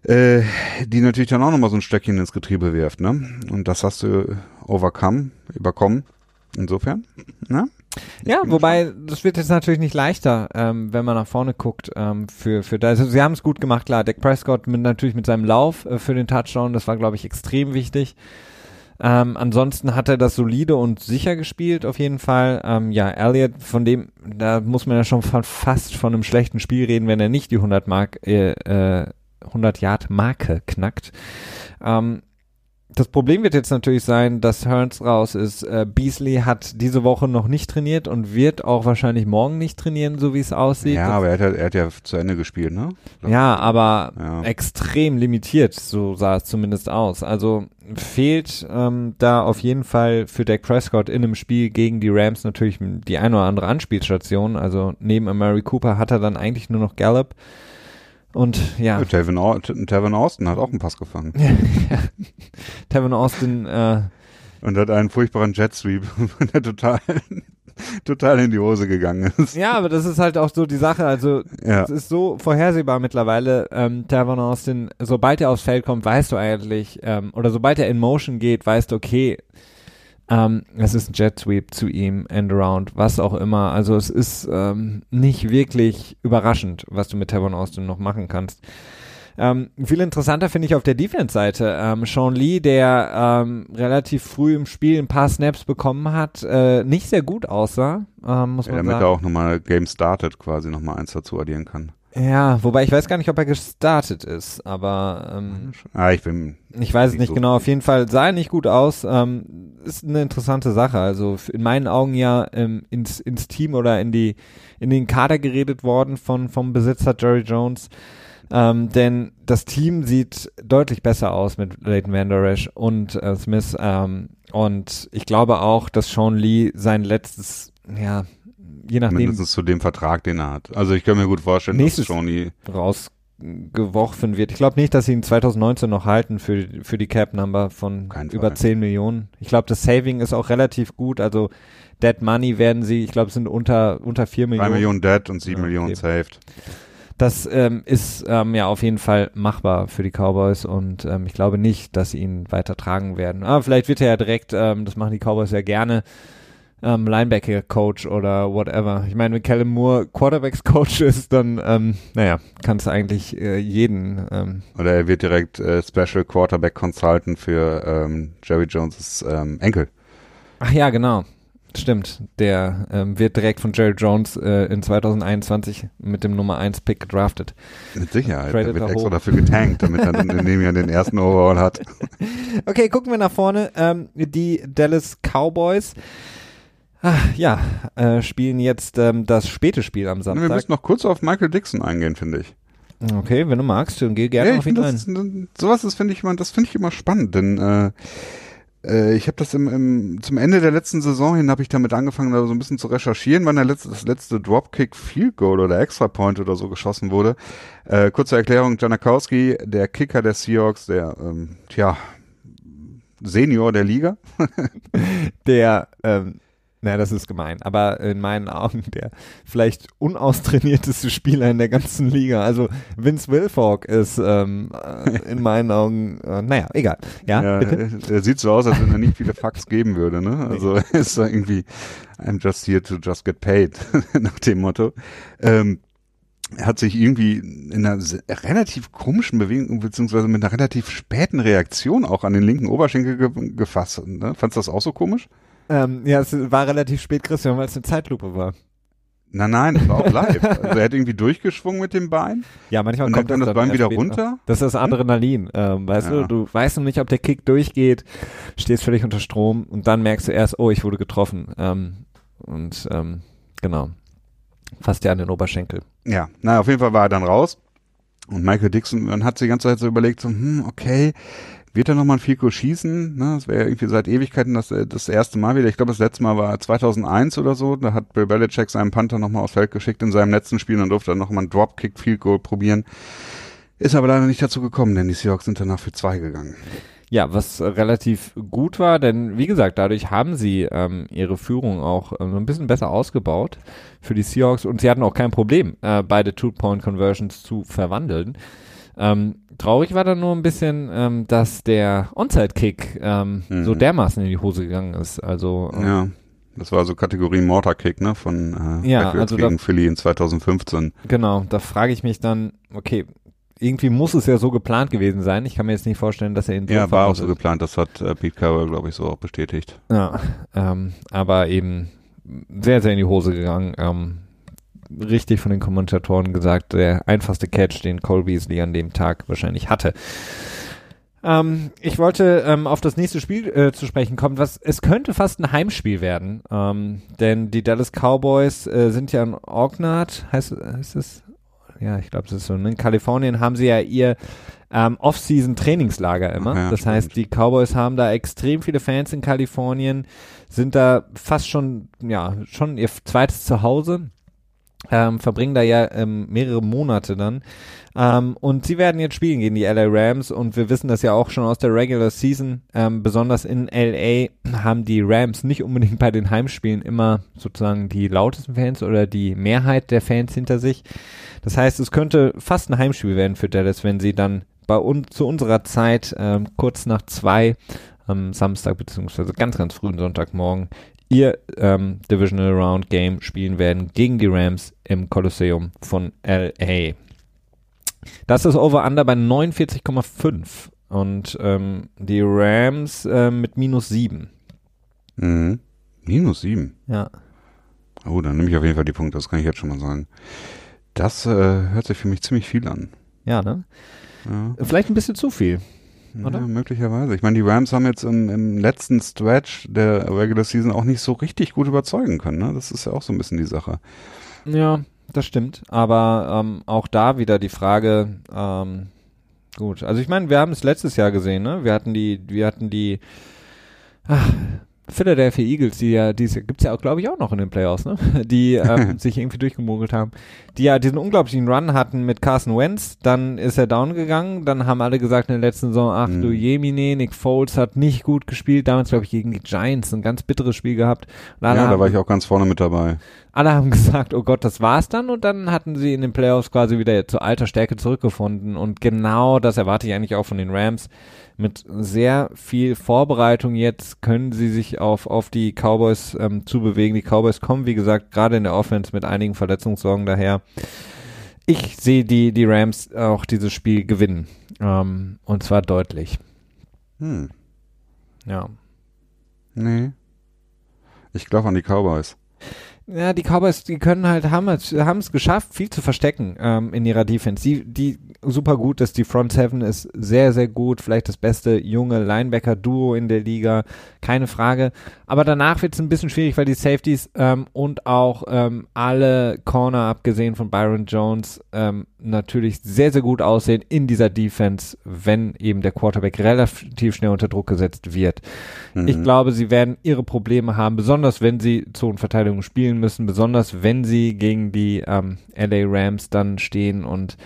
äh, die natürlich dann auch nochmal so ein Stöckchen ins Getriebe wirft, ne? Und das hast du overcome, überkommen. Insofern, ne? Ja, wobei das wird jetzt natürlich nicht leichter, ähm, wenn man nach vorne guckt. Ähm, für für also sie haben es gut gemacht, klar. Dak Prescott mit, natürlich mit seinem Lauf äh, für den Touchdown, das war glaube ich extrem wichtig. Ähm, ansonsten hat er das solide und sicher gespielt, auf jeden Fall. Ähm, ja, Elliott, von dem, da muss man ja schon fast von einem schlechten Spiel reden, wenn er nicht die 100 Mark äh, äh, 100 Yard Marke knackt. Ähm, das Problem wird jetzt natürlich sein, dass Hearns raus ist. Äh, Beasley hat diese Woche noch nicht trainiert und wird auch wahrscheinlich morgen nicht trainieren, so wie es aussieht. Ja, aber er hat, er hat ja zu Ende gespielt, ne? Ja, aber ja. extrem limitiert, so sah es zumindest aus. Also fehlt ähm, da auf jeden Fall für Dak Prescott in einem Spiel gegen die Rams natürlich die eine oder andere Anspielstation. Also neben Amari Cooper hat er dann eigentlich nur noch Gallup. Und ja. Tevin, Tevin Austin hat auch einen Pass gefangen. ja. Tevin Austin, äh, und hat einen furchtbaren Jet Sweep, der total, total in die Hose gegangen ist. Ja, aber das ist halt auch so die Sache. Also, ja. es ist so vorhersehbar mittlerweile. Ähm, Tavon Austin, sobald er aufs Feld kommt, weißt du eigentlich, ähm, oder sobald er in Motion geht, weißt du, okay, ähm, es ist ein Jet Sweep zu ihm, End Around, was auch immer. Also es ist ähm, nicht wirklich überraschend, was du mit Tavon Austin noch machen kannst. Ähm, viel interessanter finde ich auf der Defense-Seite ähm, Sean Lee, der ähm, relativ früh im Spiel ein paar Snaps bekommen hat, äh, nicht sehr gut aussah, ähm, muss ja, man damit sagen. er auch nochmal Game Started quasi nochmal eins dazu addieren kann. Ja, wobei ich weiß gar nicht, ob er gestartet ist, aber ähm, ah, ich bin ich weiß es nicht so genau. Auf jeden Fall sah er nicht gut aus. Ähm, ist eine interessante Sache. Also in meinen Augen ja ähm, ins, ins Team oder in die in den Kader geredet worden von vom Besitzer Jerry Jones. Ähm, denn das Team sieht deutlich besser aus mit Leighton Van Der Esch und äh, Smith. Ähm, und ich glaube auch, dass Sean Lee sein letztes, ja, je nachdem. Mindestens zu dem Vertrag, den er hat. Also ich kann mir gut vorstellen, dass Shawnee rausgeworfen wird. Ich glaube nicht, dass sie ihn 2019 noch halten für, für die Cap Number von Kein über Fall. 10 Millionen. Ich glaube, das Saving ist auch relativ gut. Also Dead Money werden sie, ich glaube, es sind unter, unter 4 Millionen. 3 Millionen Dead und 7 ja, Millionen saved. Das ähm, ist ähm, ja auf jeden Fall machbar für die Cowboys und ähm, ich glaube nicht, dass sie ihn weiter tragen werden. Aber vielleicht wird er ja direkt, ähm, das machen die Cowboys ja gerne, ähm, Linebacker-Coach oder whatever. Ich meine, wenn Callum Moore Quarterbacks-Coach ist, dann, ähm, naja, kannst du eigentlich äh, jeden. Ähm, oder er wird direkt äh, Special Quarterback Consultant für ähm, Jerry Jones' ähm, Enkel. Ach ja, genau. Stimmt, der ähm, wird direkt von Jerry Jones äh, in 2021 mit dem Nummer 1 Pick gedraftet. Mit Sicherheit, er wird extra hoch. dafür getankt, damit er in dem Jahr den ersten Overall hat. Okay, gucken wir nach vorne. Ähm, die Dallas Cowboys Ach, ja, äh, spielen jetzt ähm, das späte Spiel am Samstag. Wir müssen noch kurz auf Michael Dixon eingehen, finde ich. Okay, wenn du magst, dann geh gerne ja, auf ihn ein. Das, sowas ist, finde ich, immer, das finde ich immer spannend, denn äh, äh, ich habe das im, im, zum Ende der letzten Saison hin habe ich damit angefangen, da so ein bisschen zu recherchieren, wann der letzte, das letzte Dropkick Field Goal oder Extra Point oder so geschossen wurde. Äh, kurze Erklärung, Janakowski, der Kicker der Seahawks, der, ähm, tja, Senior der Liga. der, ähm, naja, das ist gemein, aber in meinen Augen der vielleicht unaustrainierteste Spieler in der ganzen Liga. Also Vince Wilfork ist ähm, äh, in meinen Augen, äh, naja, egal. Ja, ja? Er sieht so aus, als wenn er nicht viele Fucks geben würde. Ne? Also nee. ist da irgendwie, I'm just here to just get paid, nach dem Motto. Ähm, er hat sich irgendwie in einer relativ komischen Bewegung, beziehungsweise mit einer relativ späten Reaktion auch an den linken Oberschenkel ge gefasst. Ne? Fandst du das auch so komisch? Ähm, ja, es war relativ spät, Christian, weil es eine Zeitlupe war. Nein, nein, das war auch live. also er hat irgendwie durchgeschwungen mit dem Bein. Ja, manchmal und kommt dann das, Bein wieder runter. Das ist Adrenalin, ähm, weißt ja. du? Du weißt noch nicht, ob der Kick durchgeht, stehst völlig unter Strom und dann merkst du erst, oh, ich wurde getroffen. Ähm, und ähm, genau, fasst dir an den Oberschenkel. Ja, na, auf jeden Fall war er dann raus. Und Michael Dixon, hat sich die ganze Zeit so überlegt, so, hm, okay, wird er nochmal ein Fico schießen? Ne? Das wäre irgendwie seit Ewigkeiten das, das erste Mal wieder. Ich glaube, das letzte Mal war 2001 oder so. Da hat Bill Belichick seinen Panther nochmal aufs Feld geschickt in seinem letzten Spiel und durfte dann nochmal ein Dropkick Field Goal probieren. Ist aber leider nicht dazu gekommen, denn die Seahawks sind danach für zwei gegangen. Ja, was relativ gut war, denn wie gesagt, dadurch haben sie ähm, ihre Führung auch äh, ein bisschen besser ausgebaut für die Seahawks und sie hatten auch kein Problem, äh, beide Two-Point-Conversions zu verwandeln. Ähm, traurig war dann nur ein bisschen, ähm, dass der Onside-Kick ähm, mhm. so dermaßen in die Hose gegangen ist. Also ähm, ja. Das war so Kategorie Mortar-Kick, ne, von äh, ja, also gegen da, Philly in 2015. Genau, da frage ich mich dann, okay, irgendwie muss es ja so geplant gewesen sein. Ich kann mir jetzt nicht vorstellen, dass er in Ja, war auch so geplant. Das hat äh, Pete Carroll, glaube ich, so auch bestätigt. Ja, ähm, aber eben sehr, sehr in die Hose gegangen. Ähm, richtig von den Kommentatoren gesagt, der einfachste Catch, den Cole Beasley an dem Tag wahrscheinlich hatte. Ähm, ich wollte ähm, auf das nächste Spiel äh, zu sprechen kommen, was es könnte fast ein Heimspiel werden, ähm, denn die Dallas Cowboys äh, sind ja in Oakland, heißt, heißt es? Ja, ich glaube, es ist so. In Kalifornien haben sie ja ihr ähm, Off-Season-Trainingslager immer. Ja, das stimmt. heißt, die Cowboys haben da extrem viele Fans in Kalifornien, sind da fast schon, ja, schon ihr zweites Zuhause ähm, verbringen da ja ähm, mehrere Monate dann. Ähm, und sie werden jetzt spielen gegen die LA Rams und wir wissen das ja auch schon aus der Regular Season. Ähm, besonders in LA haben die Rams nicht unbedingt bei den Heimspielen immer sozusagen die lautesten Fans oder die Mehrheit der Fans hinter sich. Das heißt, es könnte fast ein Heimspiel werden für Dallas, wenn sie dann bei uns zu unserer Zeit ähm, kurz nach zwei am Samstag beziehungsweise ganz, ganz frühen Sonntagmorgen ihr ähm, Divisional Round Game spielen werden gegen die Rams im Kolosseum von LA. Das ist Over-Under bei 49,5 und ähm, die Rams äh, mit minus 7. Mhm. Minus 7? Ja. Oh, dann nehme ich auf jeden Fall die Punkte, das kann ich jetzt schon mal sagen. Das äh, hört sich für mich ziemlich viel an. Ja, ne? Ja. Vielleicht ein bisschen zu viel. Oder? Ja, möglicherweise. Ich meine, die Rams haben jetzt im, im, letzten Stretch der Regular Season auch nicht so richtig gut überzeugen können. Ne? Das ist ja auch so ein bisschen die Sache. Ja, das stimmt. Aber ähm, auch da wieder die Frage, ähm, gut. Also ich meine, wir haben es letztes Jahr gesehen, ne? Wir hatten die, wir hatten die, ach, Philadelphia Eagles, die ja, die gibt's ja auch, glaube ich, auch noch in den Playoffs, ne? Die ähm, sich irgendwie durchgemogelt haben, die ja diesen unglaublichen Run hatten mit Carson Wentz, dann ist er down gegangen, dann haben alle gesagt in der letzten Saison, ach mhm. du Jemine, Nick Foles hat nicht gut gespielt, damals glaube ich gegen die Giants, ein ganz bitteres Spiel gehabt. ja, da war ich auch ganz vorne mit dabei. Alle haben gesagt, oh Gott, das war's dann und dann hatten sie in den Playoffs quasi wieder zur alter Stärke zurückgefunden und genau das erwarte ich eigentlich auch von den Rams mit sehr viel Vorbereitung jetzt können sie sich auf, auf die Cowboys ähm, zubewegen. Die Cowboys kommen, wie gesagt, gerade in der Offense mit einigen Verletzungssorgen daher. Ich sehe die, die Rams auch dieses Spiel gewinnen. Ähm, und zwar deutlich. Hm. Ja. Nee. Ich glaube an die Cowboys. Ja, die Cowboys, die können halt, haben es, haben es geschafft, viel zu verstecken ähm, in ihrer Defense. Die, die super gut ist. Die Front Seven ist sehr, sehr gut. Vielleicht das beste junge Linebacker-Duo in der Liga. Keine Frage. Aber danach wird es ein bisschen schwierig, weil die Safeties ähm, und auch ähm, alle Corner, abgesehen von Byron Jones, ähm, natürlich sehr, sehr gut aussehen in dieser Defense, wenn eben der Quarterback relativ schnell unter Druck gesetzt wird. Mhm. Ich glaube, sie werden ihre Probleme haben, besonders wenn sie Zonenverteidigung spielen müssen, besonders wenn sie gegen die ähm, LA Rams dann stehen und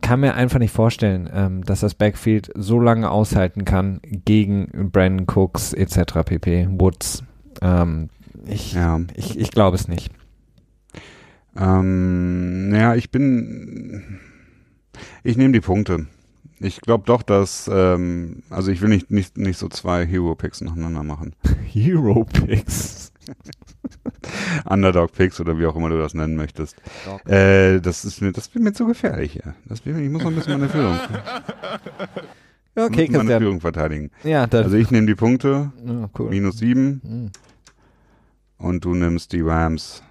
kann mir einfach nicht vorstellen, ähm, dass das Backfield so lange aushalten kann gegen Brandon Cooks etc. pp. Woods. Ähm, ich, ja. ich, ich glaube es nicht. Ähm, naja, ich bin. Ich nehme die Punkte. Ich glaube doch, dass, ähm, also ich will nicht, nicht, nicht so zwei Hero-Picks nacheinander machen. Hero-Picks? Underdog-Picks oder wie auch immer du das nennen möchtest. Äh, das ist mir, das wird mir zu gefährlich hier. Das, ich muss noch ein bisschen meine Führung. Ja, okay, meine Führung verteidigen. Ja, also ich nehme die Punkte, oh, cool. minus sieben, mhm. und du nimmst die Rams.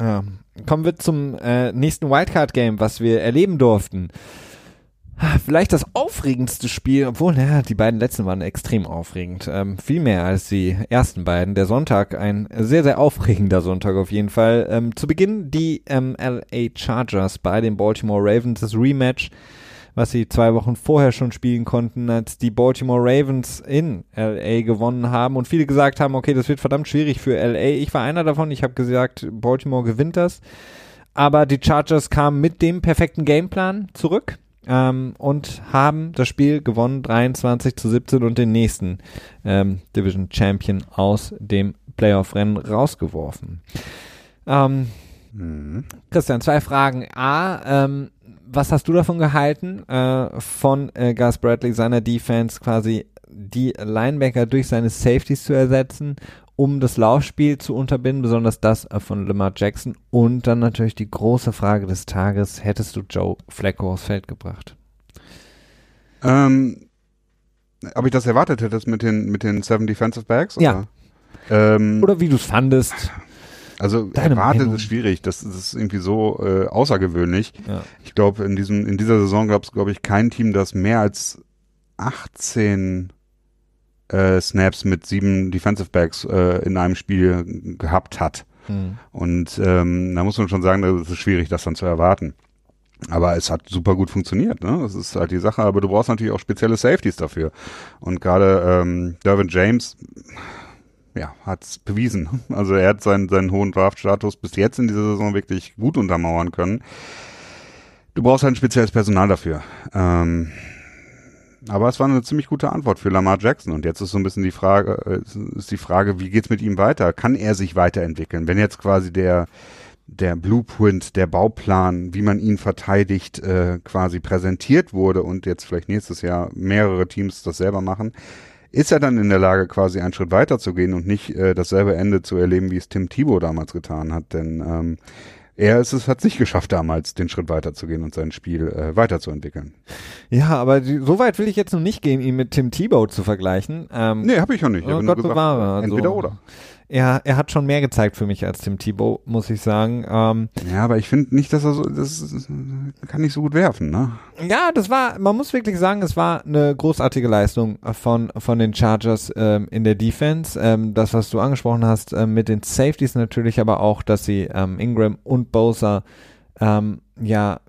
Ja. Kommen wir zum äh, nächsten Wildcard-Game, was wir erleben durften. Vielleicht das aufregendste Spiel, obwohl, naja, die beiden letzten waren extrem aufregend. Ähm, viel mehr als die ersten beiden. Der Sonntag, ein sehr, sehr aufregender Sonntag auf jeden Fall. Ähm, zu Beginn die ähm, LA Chargers bei den Baltimore Ravens, das Rematch, was sie zwei Wochen vorher schon spielen konnten, als die Baltimore Ravens in LA gewonnen haben und viele gesagt haben, okay, das wird verdammt schwierig für LA. Ich war einer davon, ich habe gesagt, Baltimore gewinnt das. Aber die Chargers kamen mit dem perfekten Gameplan zurück ähm, und haben das Spiel gewonnen, 23 zu 17 und den nächsten ähm, Division Champion aus dem Playoff-Rennen rausgeworfen. Ähm, mhm. Christian, zwei Fragen. A, ähm, was hast du davon gehalten, äh, von äh, Gus Bradley, seiner Defense quasi die Linebacker durch seine Safeties zu ersetzen um das Laufspiel zu unterbinden, besonders das äh, von Lamar Jackson. Und dann natürlich die große Frage des Tages, hättest du Joe Flacco aufs Feld gebracht? Ähm, ob ich das erwartet hätte mit den, mit den Seven Defensive Backs? Oder? Ja. Ähm, oder wie du es fandest. Also Deine erwartet Meinung. ist schwierig. Das, das ist irgendwie so äh, außergewöhnlich. Ja. Ich glaube, in diesem in dieser Saison gab es, glaube ich, kein Team, das mehr als 18 äh, Snaps mit sieben Defensive Backs äh, in einem Spiel gehabt hat. Mhm. Und ähm, da muss man schon sagen, das ist schwierig, das dann zu erwarten. Aber es hat super gut funktioniert, ne? Das ist halt die Sache, aber du brauchst natürlich auch spezielle Safeties dafür. Und gerade ähm, Dervin James, ja, hat's bewiesen. Also er hat seinen, seinen hohen Draft-Status bis jetzt in dieser Saison wirklich gut untermauern können. Du brauchst halt ein spezielles Personal dafür. Ähm, aber es war eine ziemlich gute Antwort für Lamar Jackson. Und jetzt ist so ein bisschen die Frage, äh, ist die Frage, wie geht's mit ihm weiter? Kann er sich weiterentwickeln? Wenn jetzt quasi der, der Blueprint, der Bauplan, wie man ihn verteidigt, äh, quasi präsentiert wurde und jetzt vielleicht nächstes Jahr mehrere Teams das selber machen, ist er dann in der Lage, quasi einen Schritt weiter zu gehen und nicht äh, dasselbe Ende zu erleben, wie es Tim Thibault damals getan hat. Denn ähm, er ist es hat nicht geschafft damals, den Schritt weiterzugehen und sein Spiel äh, weiterzuentwickeln. Ja, aber die, so weit will ich jetzt noch nicht gehen, ihn mit Tim Tebow zu vergleichen. Ähm, nee, habe ich auch nicht. Ich oh Gott gesagt, bewahre. Also, entweder oder er, er hat schon mehr gezeigt für mich als Tim Thibault, muss ich sagen. Ähm, ja, aber ich finde nicht, dass er so, das, das kann nicht so gut werfen, ne? Ja, das war, man muss wirklich sagen, es war eine großartige Leistung von, von den Chargers ähm, in der Defense. Ähm, das, was du angesprochen hast, ähm, mit den Safeties natürlich, aber auch, dass sie ähm, Ingram und Bosa ähm, ja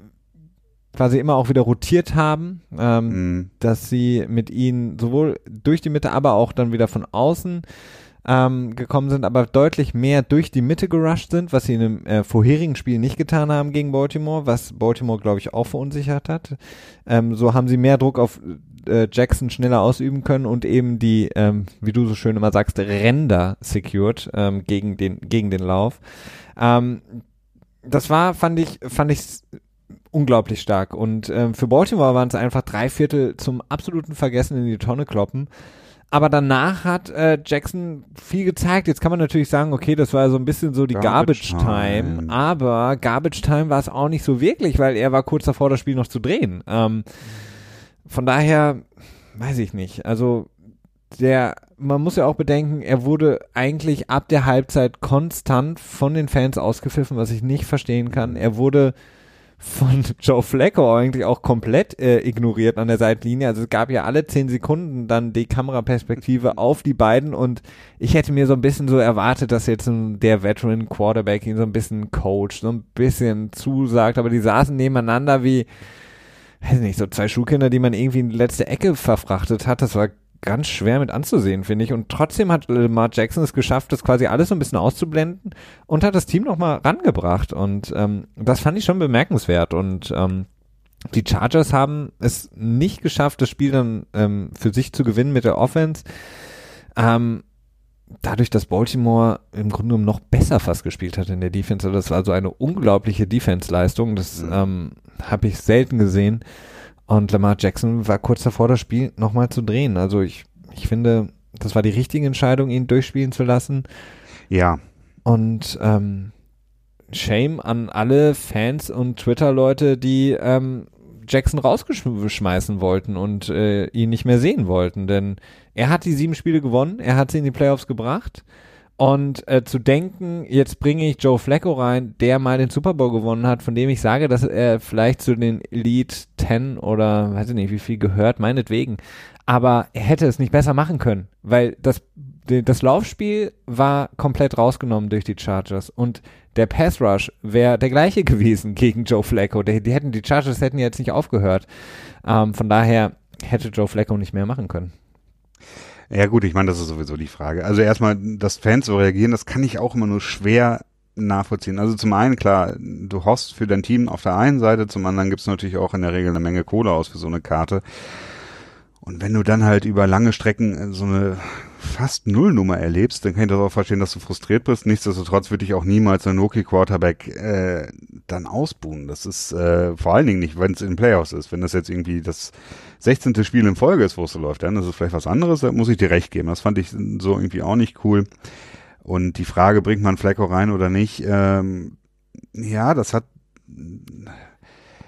quasi immer auch wieder rotiert haben, ähm, mhm. dass sie mit ihnen sowohl durch die Mitte, aber auch dann wieder von außen ähm, gekommen sind, aber deutlich mehr durch die Mitte gerusht sind, was sie in dem äh, vorherigen Spiel nicht getan haben gegen Baltimore, was Baltimore, glaube ich, auch verunsichert hat. Ähm, so haben sie mehr Druck auf äh, Jackson schneller ausüben können und eben die, ähm, wie du so schön immer sagst, Ränder secured ähm, gegen, den, gegen den Lauf. Ähm, das war, fand ich, fand ich unglaublich stark. Und ähm, für Baltimore waren es einfach drei Viertel zum absoluten Vergessen in die Tonne kloppen. Aber danach hat äh, Jackson viel gezeigt. Jetzt kann man natürlich sagen, okay, das war so ein bisschen so die Garbage, Garbage Time. Time. Aber Garbage Time war es auch nicht so wirklich, weil er war kurz davor, das Spiel noch zu drehen. Ähm, von daher, weiß ich nicht. Also der, man muss ja auch bedenken, er wurde eigentlich ab der Halbzeit konstant von den Fans ausgepfiffen, was ich nicht verstehen kann. Er wurde von Joe Flacco eigentlich auch komplett äh, ignoriert an der Seitenlinie. Also es gab ja alle zehn Sekunden dann die Kameraperspektive auf die beiden und ich hätte mir so ein bisschen so erwartet, dass jetzt der Veteran Quarterback ihn so ein bisschen coacht, so ein bisschen zusagt, aber die saßen nebeneinander wie, weiß nicht, so zwei Schulkinder, die man irgendwie in die letzte Ecke verfrachtet hat. Das war ganz schwer mit anzusehen, finde ich. Und trotzdem hat Lamar Jackson es geschafft, das quasi alles so ein bisschen auszublenden und hat das Team nochmal rangebracht. Und ähm, das fand ich schon bemerkenswert. Und ähm, die Chargers haben es nicht geschafft, das Spiel dann ähm, für sich zu gewinnen mit der Offense. Ähm, dadurch, dass Baltimore im Grunde genommen noch besser fast gespielt hat in der Defense. Also das war so eine unglaubliche Defense-Leistung. Das mhm. ähm, habe ich selten gesehen. Und Lamar Jackson war kurz davor, das Spiel nochmal zu drehen. Also ich, ich finde, das war die richtige Entscheidung, ihn durchspielen zu lassen. Ja. Und ähm, Shame an alle Fans und Twitter-Leute, die ähm, Jackson rausgeschmeißen wollten und äh, ihn nicht mehr sehen wollten. Denn er hat die sieben Spiele gewonnen, er hat sie in die Playoffs gebracht. Und äh, zu denken, jetzt bringe ich Joe Flacco rein, der mal den Super Bowl gewonnen hat, von dem ich sage, dass er vielleicht zu den Elite 10 oder weiß ich nicht, wie viel gehört, meinetwegen. Aber er hätte es nicht besser machen können, weil das, das Laufspiel war komplett rausgenommen durch die Chargers und der Pass Rush wäre der gleiche gewesen gegen Joe Flacco. Die, die, hätten, die Chargers hätten jetzt nicht aufgehört. Ähm, von daher hätte Joe Flacco nicht mehr machen können. Ja gut, ich meine, das ist sowieso die Frage. Also erstmal, dass Fans so reagieren, das kann ich auch immer nur schwer nachvollziehen. Also zum einen, klar, du hoffst für dein Team auf der einen Seite, zum anderen gibt's natürlich auch in der Regel eine Menge Kohle aus für so eine Karte. Und wenn du dann halt über lange Strecken so eine fast Nullnummer erlebst, dann kann ich das auch verstehen, dass du frustriert bist. Nichtsdestotrotz würde ich auch niemals einen Noki Quarterback äh, dann ausbuhen. Das ist äh, vor allen Dingen nicht, wenn es in Playoffs ist. Wenn das jetzt irgendwie das 16. Spiel in Folge ist, wo es so läuft, dann ist es vielleicht was anderes, da muss ich dir recht geben. Das fand ich so irgendwie auch nicht cool. Und die Frage, bringt man Flecko rein oder nicht, ähm, ja, das hat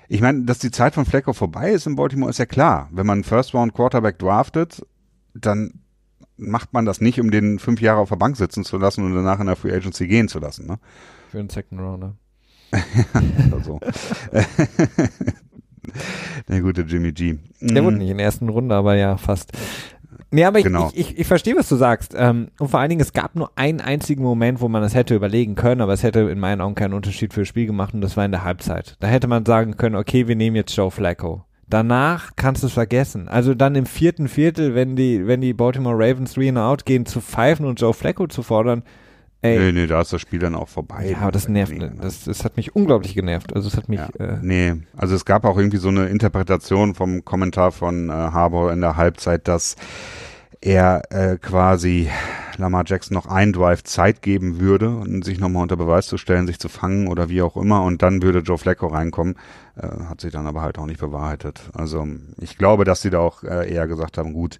ich meine, dass die Zeit von Flecko vorbei ist in Baltimore, ist ja klar. Wenn man einen First-Round-Quarterback draftet, dann macht man das nicht, um den fünf Jahre auf der Bank sitzen zu lassen und danach in der Free Agency gehen zu lassen. Ne? Für einen Second Rounder. also. Der gute Jimmy G. Der wurde mhm. nicht in der ersten Runde, aber ja, fast. Nee, aber ich, genau. ich, ich, ich verstehe, was du sagst. Ähm, und vor allen Dingen, es gab nur einen einzigen Moment, wo man das hätte überlegen können, aber es hätte in meinen Augen keinen Unterschied für das Spiel gemacht und das war in der Halbzeit. Da hätte man sagen können, okay, wir nehmen jetzt Joe Flacco. Danach kannst du es vergessen. Also dann im vierten Viertel, wenn die, wenn die Baltimore Ravens three and out gehen, zu pfeifen und Joe Flacco zu fordern, Ey. Nee, nee, da ist das Spiel dann auch vorbei. Ja, aber das nervt. Ne? Das, das hat mich unglaublich genervt. Also es hat mich. Ja, äh, nee, also es gab auch irgendwie so eine Interpretation vom Kommentar von äh, Harbour in der Halbzeit, dass er äh, quasi Lamar Jackson noch ein Drive Zeit geben würde und sich nochmal unter Beweis zu stellen, sich zu fangen oder wie auch immer und dann würde Joe Flacco reinkommen. Äh, hat sich dann aber halt auch nicht bewahrheitet. Also ich glaube, dass sie da auch äh, eher gesagt haben, gut,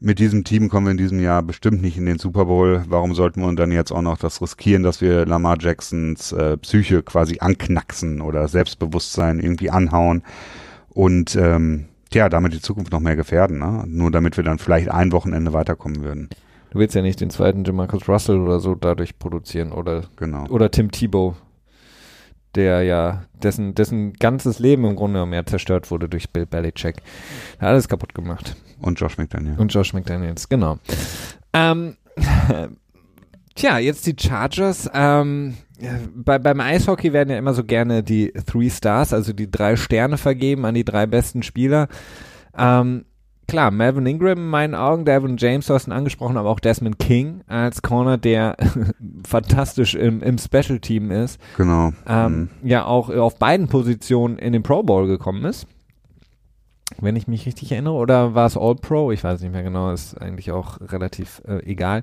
mit diesem Team kommen wir in diesem Jahr bestimmt nicht in den Super Bowl. Warum sollten wir dann jetzt auch noch das riskieren, dass wir Lamar Jacksons äh, Psyche quasi anknacksen oder Selbstbewusstsein irgendwie anhauen und ähm, ja, damit die Zukunft noch mehr gefährden, ne? Nur damit wir dann vielleicht ein Wochenende weiterkommen würden. Du willst ja nicht den zweiten Jamarcus Russell oder so dadurch produzieren oder genau. oder Tim Tebow, der ja dessen dessen ganzes Leben im Grunde genommen ja zerstört wurde durch Bill Belichick. Hat alles kaputt gemacht. Und Josh McDaniels. Und Josh McDaniels, genau. Ähm, tja, jetzt die Chargers. Ähm, bei, beim Eishockey werden ja immer so gerne die Three Stars, also die drei Sterne vergeben an die drei besten Spieler. Ähm, klar, Melvin Ingram in meinen Augen, Devin James, du hast ihn angesprochen, aber auch Desmond King als Corner, der fantastisch im, im Special Team ist. Genau. Ähm, mhm. Ja, auch auf beiden Positionen in den Pro Bowl gekommen ist wenn ich mich richtig erinnere, oder war es All Pro? Ich weiß nicht mehr genau, ist eigentlich auch relativ äh, egal.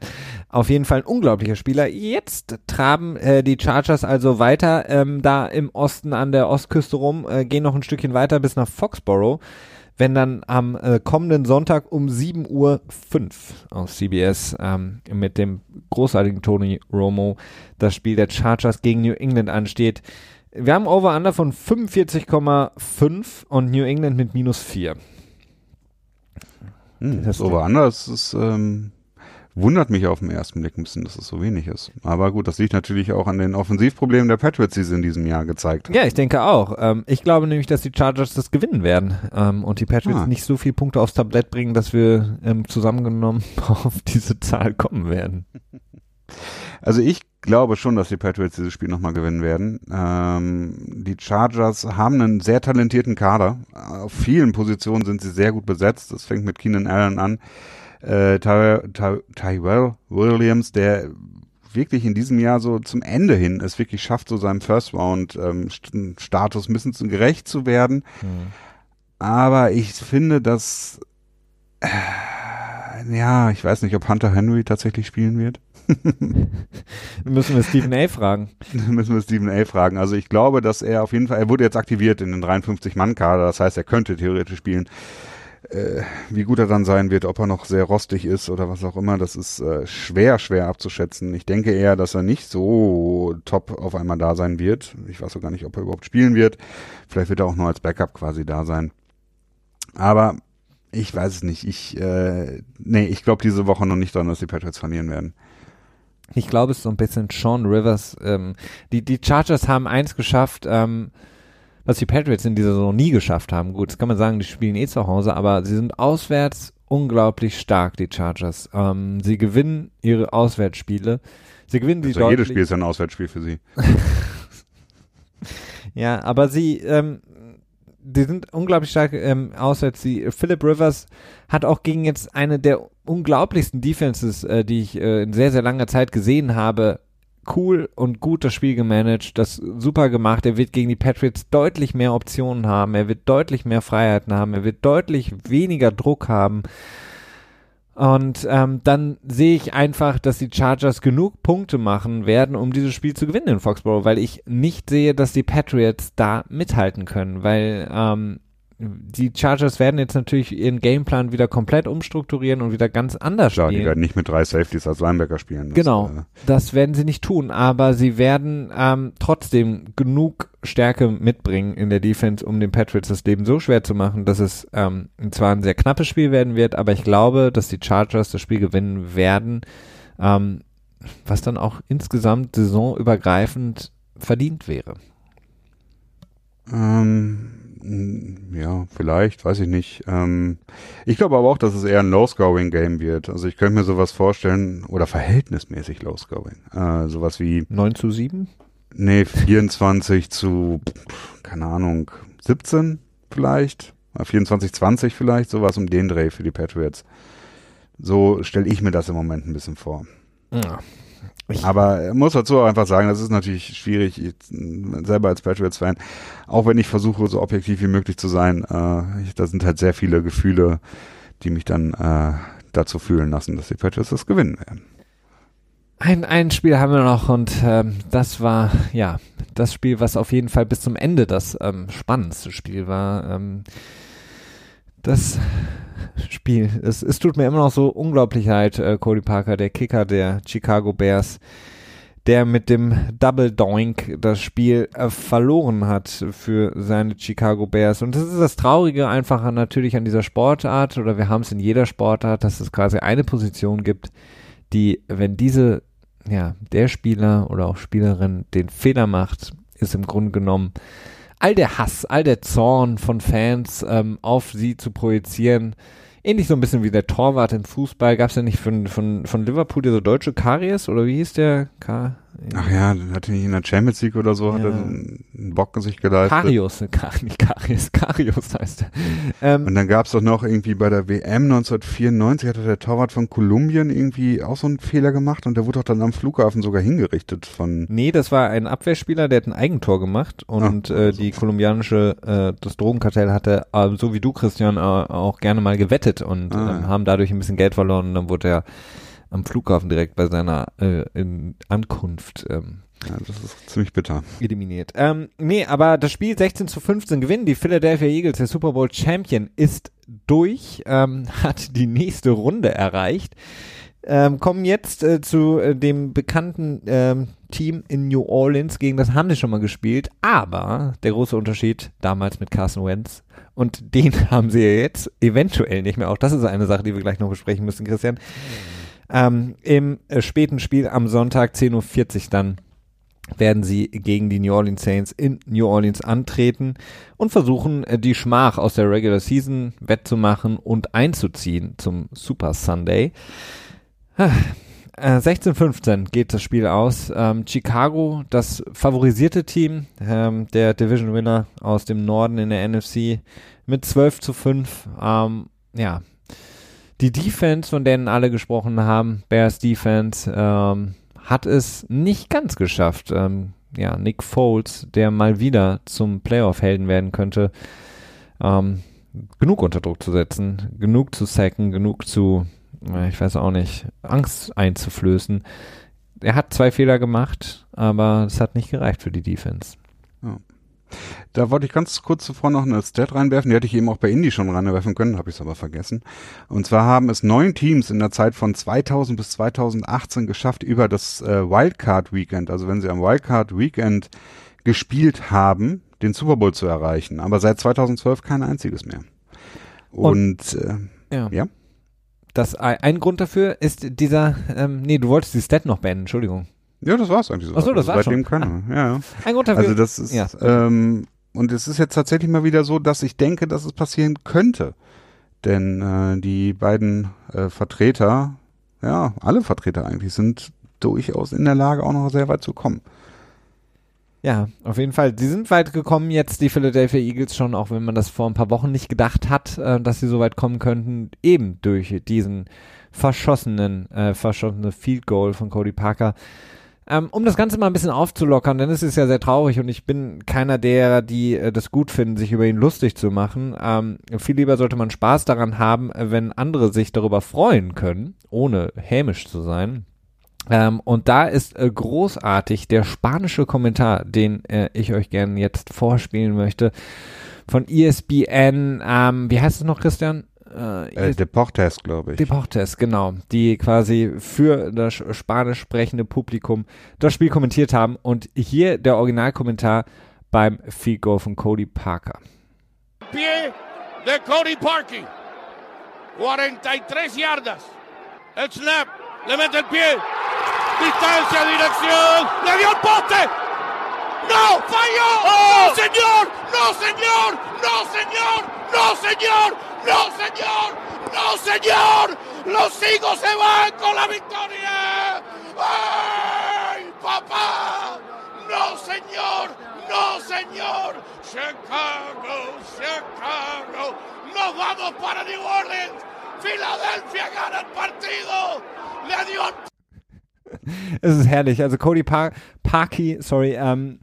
Auf jeden Fall ein unglaublicher Spieler. Jetzt traben äh, die Chargers also weiter ähm, da im Osten an der Ostküste rum, äh, gehen noch ein Stückchen weiter bis nach Foxborough. Wenn dann am äh, kommenden Sonntag um 7.05 Uhr auf CBS ähm, mit dem großartigen Tony Romo das Spiel der Chargers gegen New England ansteht, wir haben Over-Under von 45,5 und New England mit minus 4. Hm, das Over-Under ist, ist ähm, Wundert mich auf den ersten Blick ein bisschen, dass es so wenig ist. Aber gut, das liegt natürlich auch an den Offensivproblemen der Patriots, die sie in diesem Jahr gezeigt haben. Ja, ich denke auch. Ähm, ich glaube nämlich, dass die Chargers das gewinnen werden ähm, und die Patriots ah. nicht so viele Punkte aufs Tablett bringen, dass wir ähm, zusammengenommen auf diese Zahl kommen werden. Also ich glaube schon, dass die Patriots dieses Spiel nochmal gewinnen werden. Ähm, die Chargers haben einen sehr talentierten Kader. Auf vielen Positionen sind sie sehr gut besetzt. Das fängt mit Keenan Allen an äh, Ty Ty Tyrell Williams, der wirklich in diesem Jahr so zum Ende hin es wirklich schafft, so seinem First Round ähm, bisschen gerecht zu werden. Mhm. Aber ich finde, dass äh, ja, ich weiß nicht, ob Hunter Henry tatsächlich spielen wird. müssen wir Stephen A. fragen. müssen wir Stephen A. fragen. Also ich glaube, dass er auf jeden Fall, er wurde jetzt aktiviert in den 53-Mann-Kader, das heißt, er könnte theoretisch spielen äh, wie gut er dann sein wird, ob er noch sehr rostig ist oder was auch immer, das ist äh, schwer, schwer abzuschätzen. Ich denke eher, dass er nicht so top auf einmal da sein wird. Ich weiß auch gar nicht, ob er überhaupt spielen wird. Vielleicht wird er auch nur als Backup quasi da sein. Aber ich weiß es nicht. Ich, äh, nee, ich glaube diese Woche noch nicht dran, dass die Patriots verlieren werden. Ich glaube, es ist so ein bisschen Sean Rivers. Ähm, die, die Chargers haben eins geschafft, ähm, was die Patriots in dieser Saison nie geschafft haben. Gut, das kann man sagen, die spielen eh zu Hause, aber sie sind auswärts unglaublich stark, die Chargers. Ähm, sie gewinnen ihre Auswärtsspiele. Sie gewinnen die also jedes Spiel ist ein Auswärtsspiel für sie. ja, aber sie, ähm, die sind unglaublich stark ähm, auswärts. Sie, Philip Rivers hat auch gegen jetzt eine der unglaublichsten Defenses, äh, die ich äh, in sehr, sehr langer Zeit gesehen habe, cool und gut das Spiel gemanagt, das super gemacht. Er wird gegen die Patriots deutlich mehr Optionen haben, er wird deutlich mehr Freiheiten haben, er wird deutlich weniger Druck haben. Und ähm, dann sehe ich einfach, dass die Chargers genug Punkte machen werden, um dieses Spiel zu gewinnen in Foxborough, weil ich nicht sehe, dass die Patriots da mithalten können, weil ähm, die Chargers werden jetzt natürlich ihren Gameplan wieder komplett umstrukturieren und wieder ganz anders Klar, spielen. die werden nicht mit drei Safeties als Linebacker spielen. Das, genau, äh, das werden sie nicht tun, aber sie werden ähm, trotzdem genug Stärke mitbringen in der Defense, um den Patriots das Leben so schwer zu machen, dass es ähm, zwar ein sehr knappes Spiel werden wird, aber ich glaube, dass die Chargers das Spiel gewinnen werden, ähm, was dann auch insgesamt saisonübergreifend verdient wäre. Ähm ja, vielleicht, weiß ich nicht. Ähm, ich glaube aber auch, dass es eher ein Low-Scoring-Game wird. Also ich könnte mir sowas vorstellen, oder verhältnismäßig Low-Scoring. Äh, sowas wie 9 zu 7? Nee, 24 zu, keine Ahnung, 17 vielleicht. 24, 20 vielleicht, sowas um den Dreh für die Patriots. So stelle ich mir das im Moment ein bisschen vor. Ja, aber muss dazu auch einfach sagen, das ist natürlich schwierig, ich, selber als Patriots-Fan, auch wenn ich versuche, so objektiv wie möglich zu sein, äh, ich, da sind halt sehr viele Gefühle, die mich dann äh, dazu fühlen lassen, dass die Patriots das gewinnen werden. Ein, ein Spiel haben wir noch und ähm, das war ja das Spiel, was auf jeden Fall bis zum Ende das ähm, spannendste Spiel war. Ähm, das Spiel. Es, es tut mir immer noch so unglaublich leid, äh, Cody Parker, der Kicker der Chicago Bears, der mit dem Double Doink das Spiel äh, verloren hat für seine Chicago Bears. Und das ist das Traurige einfach natürlich an dieser Sportart, oder wir haben es in jeder Sportart, dass es quasi eine Position gibt, die, wenn diese, ja, der Spieler oder auch Spielerin den Fehler macht, ist im Grunde genommen all der Hass, all der Zorn von Fans ähm, auf sie zu projizieren. Ähnlich so ein bisschen wie der Torwart im Fußball. Gab es ja nicht von, von, von Liverpool dieser deutsche Karies oder wie hieß der? K Ach ja, hatte nicht in der Champions League oder so, ja. hat er einen Bock sich geleistet. Karius, nicht Karius, Karius heißt er. Ähm, und dann gab's doch noch irgendwie bei der WM 1994 hatte der Torwart von Kolumbien irgendwie auch so einen Fehler gemacht und der wurde doch dann am Flughafen sogar hingerichtet von. Nee, das war ein Abwehrspieler, der hat ein Eigentor gemacht und Ach, äh, die kolumbianische, äh, das Drogenkartell hatte, äh, so wie du Christian, äh, auch gerne mal gewettet und ah, ähm, haben dadurch ein bisschen Geld verloren und dann wurde er am Flughafen direkt bei seiner äh, Ankunft. Ähm, ja, das ist ziemlich bitter. Eliminiert. Ähm, nee, aber das Spiel 16 zu 15 gewinnen. Die Philadelphia Eagles, der Super Bowl Champion, ist durch, ähm, hat die nächste Runde erreicht. Ähm, kommen jetzt äh, zu äh, dem bekannten ähm, Team in New Orleans, gegen das haben sie schon mal gespielt, aber der große Unterschied damals mit Carson Wentz und den haben sie jetzt eventuell nicht mehr. Auch das ist eine Sache, die wir gleich noch besprechen müssen, Christian. Mhm Ähm, Im äh, späten Spiel am Sonntag 10.40 Uhr dann werden sie gegen die New Orleans Saints in New Orleans antreten und versuchen, äh, die Schmach aus der Regular Season wettzumachen und einzuziehen zum Super Sunday. Äh, 16-15 geht das Spiel aus. Ähm, Chicago, das favorisierte Team, ähm, der Division Winner aus dem Norden in der NFC mit 12 zu 5. Ähm, ja, die Defense, von denen alle gesprochen haben, Bears Defense, ähm, hat es nicht ganz geschafft. Ähm, ja, Nick Foles, der mal wieder zum Playoff-Helden werden könnte, ähm, genug unter Druck zu setzen, genug zu sacken, genug zu, ich weiß auch nicht, Angst einzuflößen. Er hat zwei Fehler gemacht, aber es hat nicht gereicht für die Defense. Ja. Da wollte ich ganz kurz zuvor noch eine Stat reinwerfen, die hätte ich eben auch bei Indy schon reinwerfen können, habe ich es aber vergessen. Und zwar haben es neun Teams in der Zeit von 2000 bis 2018 geschafft, über das äh, Wildcard Weekend, also wenn sie am Wildcard Weekend gespielt haben, den Super Bowl zu erreichen. Aber seit 2012 kein einziges mehr. Und, Und äh, ja. ja. Das, ein Grund dafür ist dieser, ähm, nee, du wolltest die Stat noch beenden, Entschuldigung. Ja, das war's eigentlich so. Ach so, das also war's schon. Keiner. Ah. Ja. Ein Grund dafür. Also das ist, ja. ähm, und es ist jetzt tatsächlich mal wieder so, dass ich denke, dass es passieren könnte. Denn äh, die beiden äh, Vertreter, ja, alle Vertreter eigentlich, sind durchaus in der Lage, auch noch sehr weit zu kommen. Ja, auf jeden Fall. Sie sind weit gekommen jetzt, die Philadelphia Eagles schon, auch wenn man das vor ein paar Wochen nicht gedacht hat, äh, dass sie so weit kommen könnten, eben durch diesen verschossenen, äh, verschossene Field Goal von Cody Parker. Ähm, um das Ganze mal ein bisschen aufzulockern, denn es ist ja sehr traurig und ich bin keiner derer, die äh, das gut finden, sich über ihn lustig zu machen. Ähm, viel lieber sollte man Spaß daran haben, wenn andere sich darüber freuen können, ohne hämisch zu sein. Ähm, und da ist äh, großartig der spanische Kommentar, den äh, ich euch gerne jetzt vorspielen möchte, von ESPN. Ähm, wie heißt es noch, Christian? Äh, äh, Deportes, glaube ich. Deportes, genau. Die quasi für das spanisch sprechende Publikum das Spiel kommentiert haben. Und hier der Originalkommentar beim Field Goal von Cody Parker. Pie de Cody Parker. 43 yardas. El snap. Le mete el pie. Distancia, dirección. Le dio el poste. ¡No! ¡Falló! ¡Oh! ¡No, señor! ¡No, señor! ¡No, señor! ¡No, señor! ¡No, señor! ¡No, señor! ¡Los higos se van con la victoria! ¡Ay, papá! ¡No, señor! ¡No, señor! ¡Chicago! ¡Chicago! ¡Nos vamos para New Orleans! ¡Filadelfia gana el partido! ¡Le dio es ist herrlich. Also Cody Par Parky, sorry, ähm,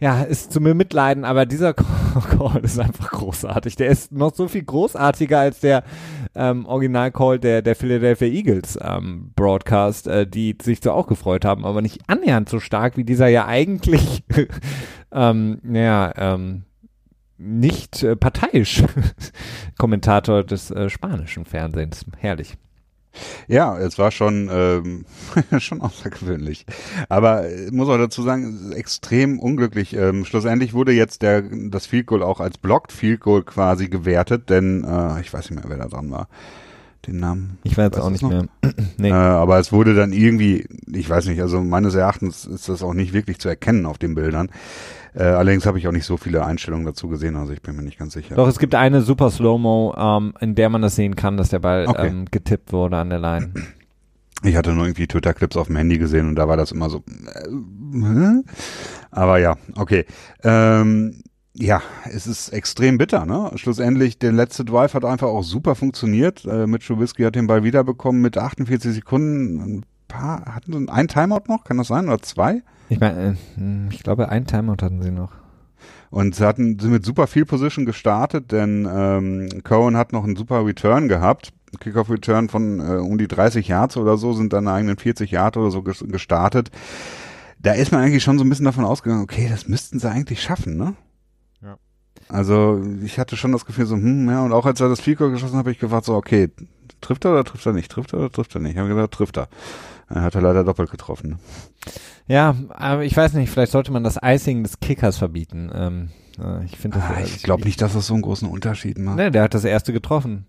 ja, ist zu mir mitleiden, aber dieser Call ist einfach großartig. Der ist noch so viel großartiger als der ähm, Original-Call der, der Philadelphia Eagles ähm, Broadcast, äh, die sich so auch gefreut haben, aber nicht annähernd so stark wie dieser ja eigentlich, ähm, ja, ähm, nicht äh, parteiisch Kommentator des äh, spanischen Fernsehens. Herrlich. Ja, es war schon, ähm, schon außergewöhnlich. Aber ich muss auch dazu sagen, extrem unglücklich. Ähm, schlussendlich wurde jetzt der, das Field Goal auch als Blocked Field Goal quasi gewertet, denn äh, ich weiß nicht mehr, wer da dran war. Den Namen. Ich weiß auch nicht noch? mehr. nee. äh, aber es wurde dann irgendwie, ich weiß nicht, also meines Erachtens ist das auch nicht wirklich zu erkennen auf den Bildern. Äh, allerdings habe ich auch nicht so viele Einstellungen dazu gesehen, also ich bin mir nicht ganz sicher. Doch, es gibt eine super Slow-Mo, ähm, in der man das sehen kann, dass der Ball okay. ähm, getippt wurde an der Line. Ich hatte nur irgendwie Twitter-Clips auf dem Handy gesehen und da war das immer so. Äh, aber ja, okay. Ähm, ja, es ist extrem bitter, ne? Schlussendlich, der letzte Drive hat einfach auch super funktioniert. Äh, Mitch Trubisky hat den Ball wiederbekommen mit 48 Sekunden. Ein paar, hatten sie ein Timeout noch? Kann das sein? Oder zwei? Ich meine, äh, ich glaube, ein Timeout hatten sie noch. Und sie hatten, sind mit super viel Position gestartet, denn ähm, Cohen hat noch einen super Return gehabt. Kickoff-Return von äh, um die 30 Yards oder so, sind dann eigenen 40 Yards oder so gestartet. Da ist man eigentlich schon so ein bisschen davon ausgegangen, okay, das müssten sie eigentlich schaffen, ne? Ja. Also ich hatte schon das Gefühl so, hm, ja, und auch als er das Fico geschossen hat, habe ich gefragt so, okay, trifft er oder trifft er nicht? Trifft er oder trifft er nicht? Ich habe gesagt, trifft er. Er hat er leider doppelt getroffen. Ne? Ja, aber ich weiß nicht, vielleicht sollte man das Icing des Kickers verbieten. Ähm, äh, ich finde das. Ah, ich glaube nicht, dass das so einen großen Unterschied macht. Ne, der hat das erste getroffen.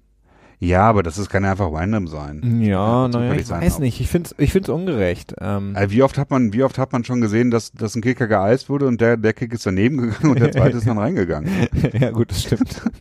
Ja, aber das ist, kann ja einfach random sein. Ja, naja, zufällig ich weiß nicht. Ich finde es ich find's ungerecht. Ähm, Äh, Wie oft hat man, wie oft hat man schon gesehen, dass, dass ein Kicker geeist wurde und der, der Kick ist daneben gegangen und der zweite ist dann reingegangen? ja, gut, das stimmt.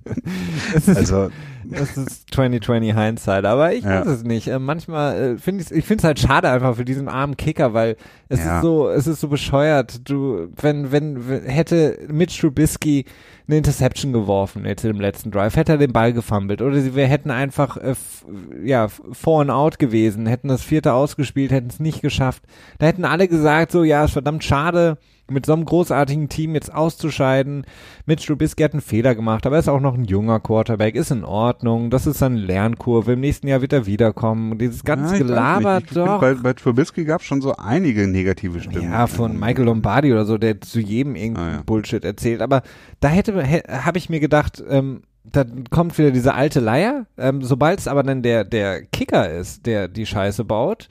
Also, das ist 2020 Hindsight, aber ich Ja. weiß es nicht. Äh, manchmal äh, finde ich ich finde es halt schade einfach für diesen armen Kicker, weil es Ja. ist so, es ist so bescheuert. Du, wenn, wenn, hätte Mitch Trubisky eine Interception geworfen jetzt im letzten Drive, hätte er den Ball gefummelt oder sie, wir hätten einfach äh, f- ja four and out gewesen, hätten das vierte ausgespielt, hätten es nicht geschafft. Da hätten alle gesagt so, ja, ist verdammt schade, mit so einem großartigen Team jetzt auszuscheiden. Mitch Trubisky hat einen Fehler gemacht, aber er ist auch noch ein junger Quarterback, ist in Ordnung. Das ist eine Lernkurve. Im nächsten Jahr wird er wiederkommen. Und Dieses ganze ja, ich weiß Gelaber nicht. Ich find, doch. Bei, bei Trubisky gab es schon so einige negative Stimmen. Ja, von Michael Lombardi oder so, der zu jedem irgendeinen Ah, ja. Bullshit erzählt. Aber da hätte, hä- habe ich mir gedacht, ähm, dann kommt wieder diese alte Leier. Ähm, Sobald es aber dann der, der Kicker ist, der die Scheiße baut,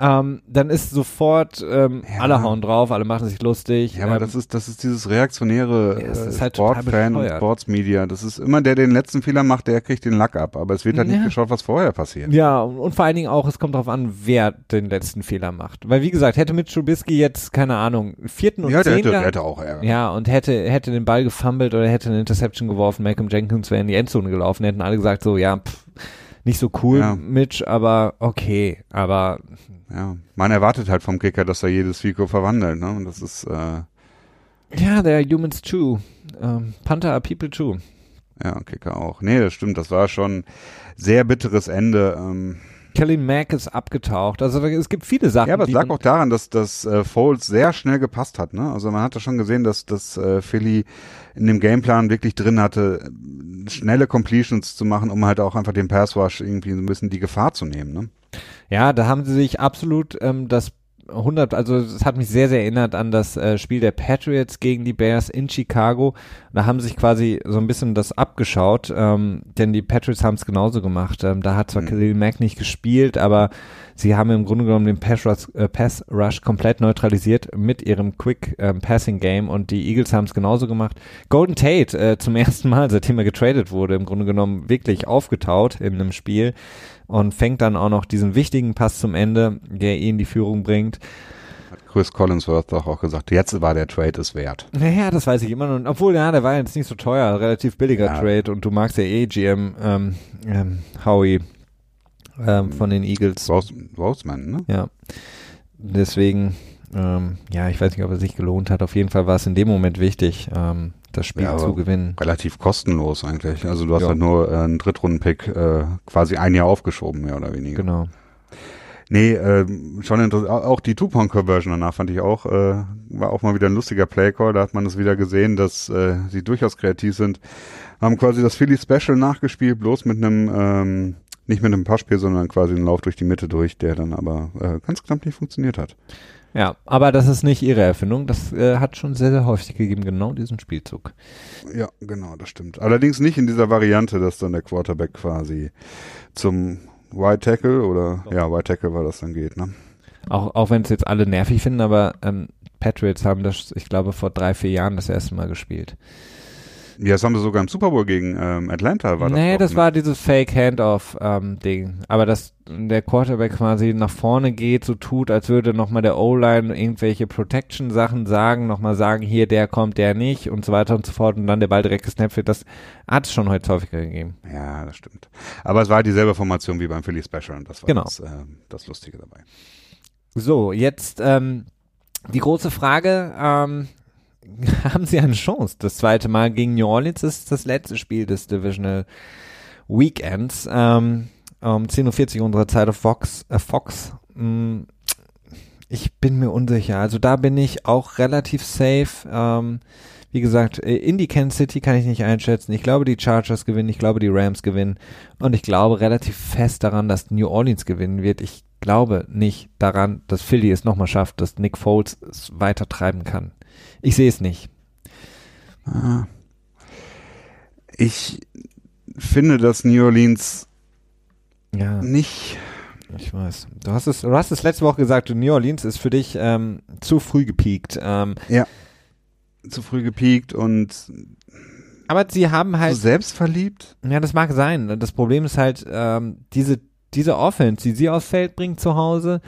ähm, dann ist sofort, ähm, Ja. alle hauen drauf, alle machen sich lustig. Ja, aber ähm, das ist, das ist dieses reaktionäre Ja, äh, halt Sportfan und. Sportsmedia. Das ist immer der, der den letzten Fehler macht, der kriegt den Lack ab. Aber es wird halt Ja. nicht geschaut, was vorher passiert. Ja, und, und vor allen Dingen auch, es kommt darauf an, wer den letzten Fehler macht. Weil wie gesagt, hätte mit Trubisky jetzt, keine Ahnung, vierten und Ja, der hätte, der hätte auch Ärger. Ja, und hätte, hätte den Ball gefummelt oder hätte eine Interception geworfen, Malcolm Jenkins wäre in die Endzone gelaufen, hätten alle gesagt so, ja, pff, nicht so cool, Ja. Mitch, aber okay, aber Ja, man erwartet halt vom Kicker, dass er jedes Fico verwandelt. Ne? Und das ist, äh, ja, there are humans too. Ähm, Panther are people too. ja, Kicker auch. Nee, das stimmt. Das war schon sehr bitteres Ende. Ähm, Kelly Mack ist abgetaucht. Also es gibt viele Sachen. ja, aber es lag auch daran, dass das äh, Foles sehr schnell gepasst hat. Ne? Also man hatte schon gesehen, dass dass äh, Philly in dem Gameplan wirklich drin hatte, schnelle Completions zu machen, um halt auch einfach den Pass Rush irgendwie so ein bisschen die Gefahr zu nehmen. Ne? Ja, da haben sie sich absolut ähm, das 100, also es hat mich sehr, sehr erinnert an das äh, Spiel der Patriots gegen die Bears in Chicago. Da haben sich quasi so ein bisschen das abgeschaut, ähm, denn die Patriots haben es genauso gemacht. Ähm, da hat zwar Mhm. Khalil Mack nicht gespielt, aber sie haben im Grunde genommen den Pass Rush, äh, Pass Rush komplett neutralisiert mit ihrem Quick ähm, Passing Game und die Eagles haben es genauso gemacht. Golden Tate äh, zum ersten Mal, seitdem er getradet wurde, im Grunde genommen wirklich aufgetaut in einem Spiel und fängt dann auch noch diesen wichtigen Pass zum Ende, der ihn in die Führung bringt. Chris Collinsworth doch auch gesagt, jetzt war der Trade es wert. Naja, das weiß ich immer noch. Obwohl, ja, der war jetzt nicht so teuer, relativ billiger Ja. Trade und du magst ja eh GM ähm, ähm, Howie ähm, von den Eagles. Rose, Roseman, ne? Ja. Deswegen, ähm, ja, ich weiß nicht, ob es sich gelohnt hat. Auf jeden Fall war es in dem Moment wichtig, ähm, das Spiel Ja, zu gewinnen. Relativ kostenlos eigentlich. Also du hast Ja. halt nur äh, einen Drittrunden-Pick äh, quasi ein Jahr aufgeschoben, mehr oder weniger. Genau. Nee, äh, schon interessant. Auch die Two-Point-Conversion danach fand ich auch, äh, war auch mal wieder ein lustiger Playcall. Da hat man es wieder gesehen, dass äh, sie durchaus kreativ sind. Haben quasi das Philly Special nachgespielt, bloß mit einem, ähm, nicht mit einem Passspiel, sondern quasi einen Lauf durch die Mitte durch, der dann aber äh, ganz knapp nicht funktioniert hat. Ja, aber das ist nicht ihre Erfindung. Das äh, hat schon sehr, sehr häufig gegeben, genau diesen Spielzug. Ja, genau, das stimmt. Allerdings nicht in dieser Variante, dass dann der Quarterback quasi zum White Tackle oder ja, White Tackle war das dann geht, ne? Auch, auch wenn es jetzt alle nervig finden, aber ähm, Patriots haben das, ich glaube, vor drei, vier Jahren das erste Mal gespielt. Ja, das haben sie sogar im Super Bowl gegen ähm, Atlanta war das. nee, doch, das ne? war dieses Fake-Handoff-Ding. aber dass der Quarterback quasi nach vorne geht, so tut, als würde nochmal der O-Line irgendwelche Protection-Sachen sagen, nochmal sagen, hier, der kommt, der nicht und so weiter und so fort und dann der Ball direkt gesnappt wird, das hat es schon heute häufiger gegeben. Ja, das stimmt. Aber es war halt dieselbe Formation wie beim Philly Special und das war Genau. das, äh, das Lustige dabei. So, jetzt ähm, die große Frage, ähm, haben sie eine Chance? Das zweite Mal gegen New Orleans ist das letzte Spiel des Divisional Weekends. Ähm, um 10.40 Uhr unserer Zeit auf Fox. Äh, Fox. Mm, ich bin mir unsicher. Also da bin ich auch relativ safe. Ähm, wie gesagt, äh, in die Kansas City kann ich nicht einschätzen. Ich glaube, die Chargers gewinnen. Ich glaube, die Rams gewinnen. Und ich glaube relativ fest daran, dass New Orleans gewinnen wird. Ich glaube nicht daran, dass Philly es nochmal schafft, dass Nick Foles es weiter treiben kann. Ich sehe es nicht. Ah. Ich finde, dass New Orleans Ja, nicht, ich weiß. Du hast es, du hast es letzte Woche gesagt, New Orleans ist für dich ähm, zu früh gepiekt. Ähm, zu früh gepiekt und Aber sie haben halt. So selbstverliebt? Ja, das mag sein. Das Problem ist halt, ähm, diese, diese Offense, die sie aufs Feld bringt zu Hause,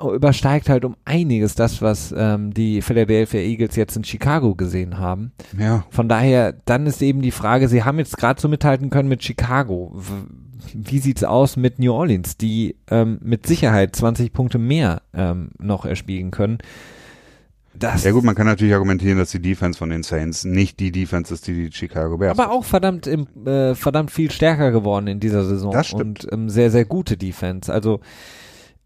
übersteigt halt um einiges das, was ähm, die Philadelphia Eagles jetzt in Chicago gesehen haben. Ja. Von daher, dann ist eben die Frage, sie haben jetzt gerade so mithalten können mit Chicago. Wie sieht's aus mit New Orleans, die ähm, mit Sicherheit 20 Punkte mehr ähm, noch erspielen können? Das ja gut, man kann natürlich argumentieren, dass die Defense von den Saints nicht die Defense ist, die die Chicago Bears. Aber auch verdammt, im, äh, verdammt viel stärker geworden in dieser Saison das stimmt. und ähm, sehr sehr gute Defense. Also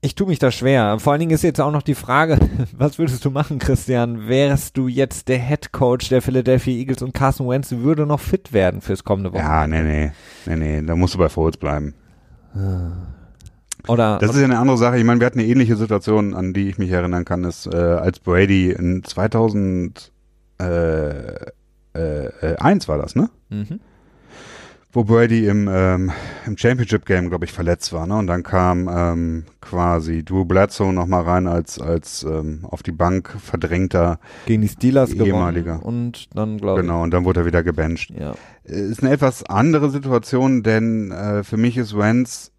ich tue mich da schwer. Vor allen Dingen ist jetzt auch noch die Frage, was würdest du machen, Christian? Wärst du jetzt der Head Coach der Philadelphia Eagles und Carson Wentz würde noch fit werden fürs kommende Wochenende? Ja, nee, nee, nee, nee, da musst du bei Foles bleiben. Oder das ist ja eine andere Sache. Ich meine, wir hatten eine ähnliche Situation, an die ich mich erinnern kann, ist, äh, als Brady in 2001 äh, äh, war das, ne? Mhm wo Brady im, ähm, im Championship Game, glaube ich, verletzt war. Ne? Und dann kam ähm, quasi Drew Bledsoe nochmal rein als, als ähm, auf die Bank verdrängter gegen die Steelers ehemaliger. und dann glaube Genau, und dann wurde er wieder gebencht. Ja. Äh, ist eine etwas andere Situation, denn äh, für mich ist Wentz,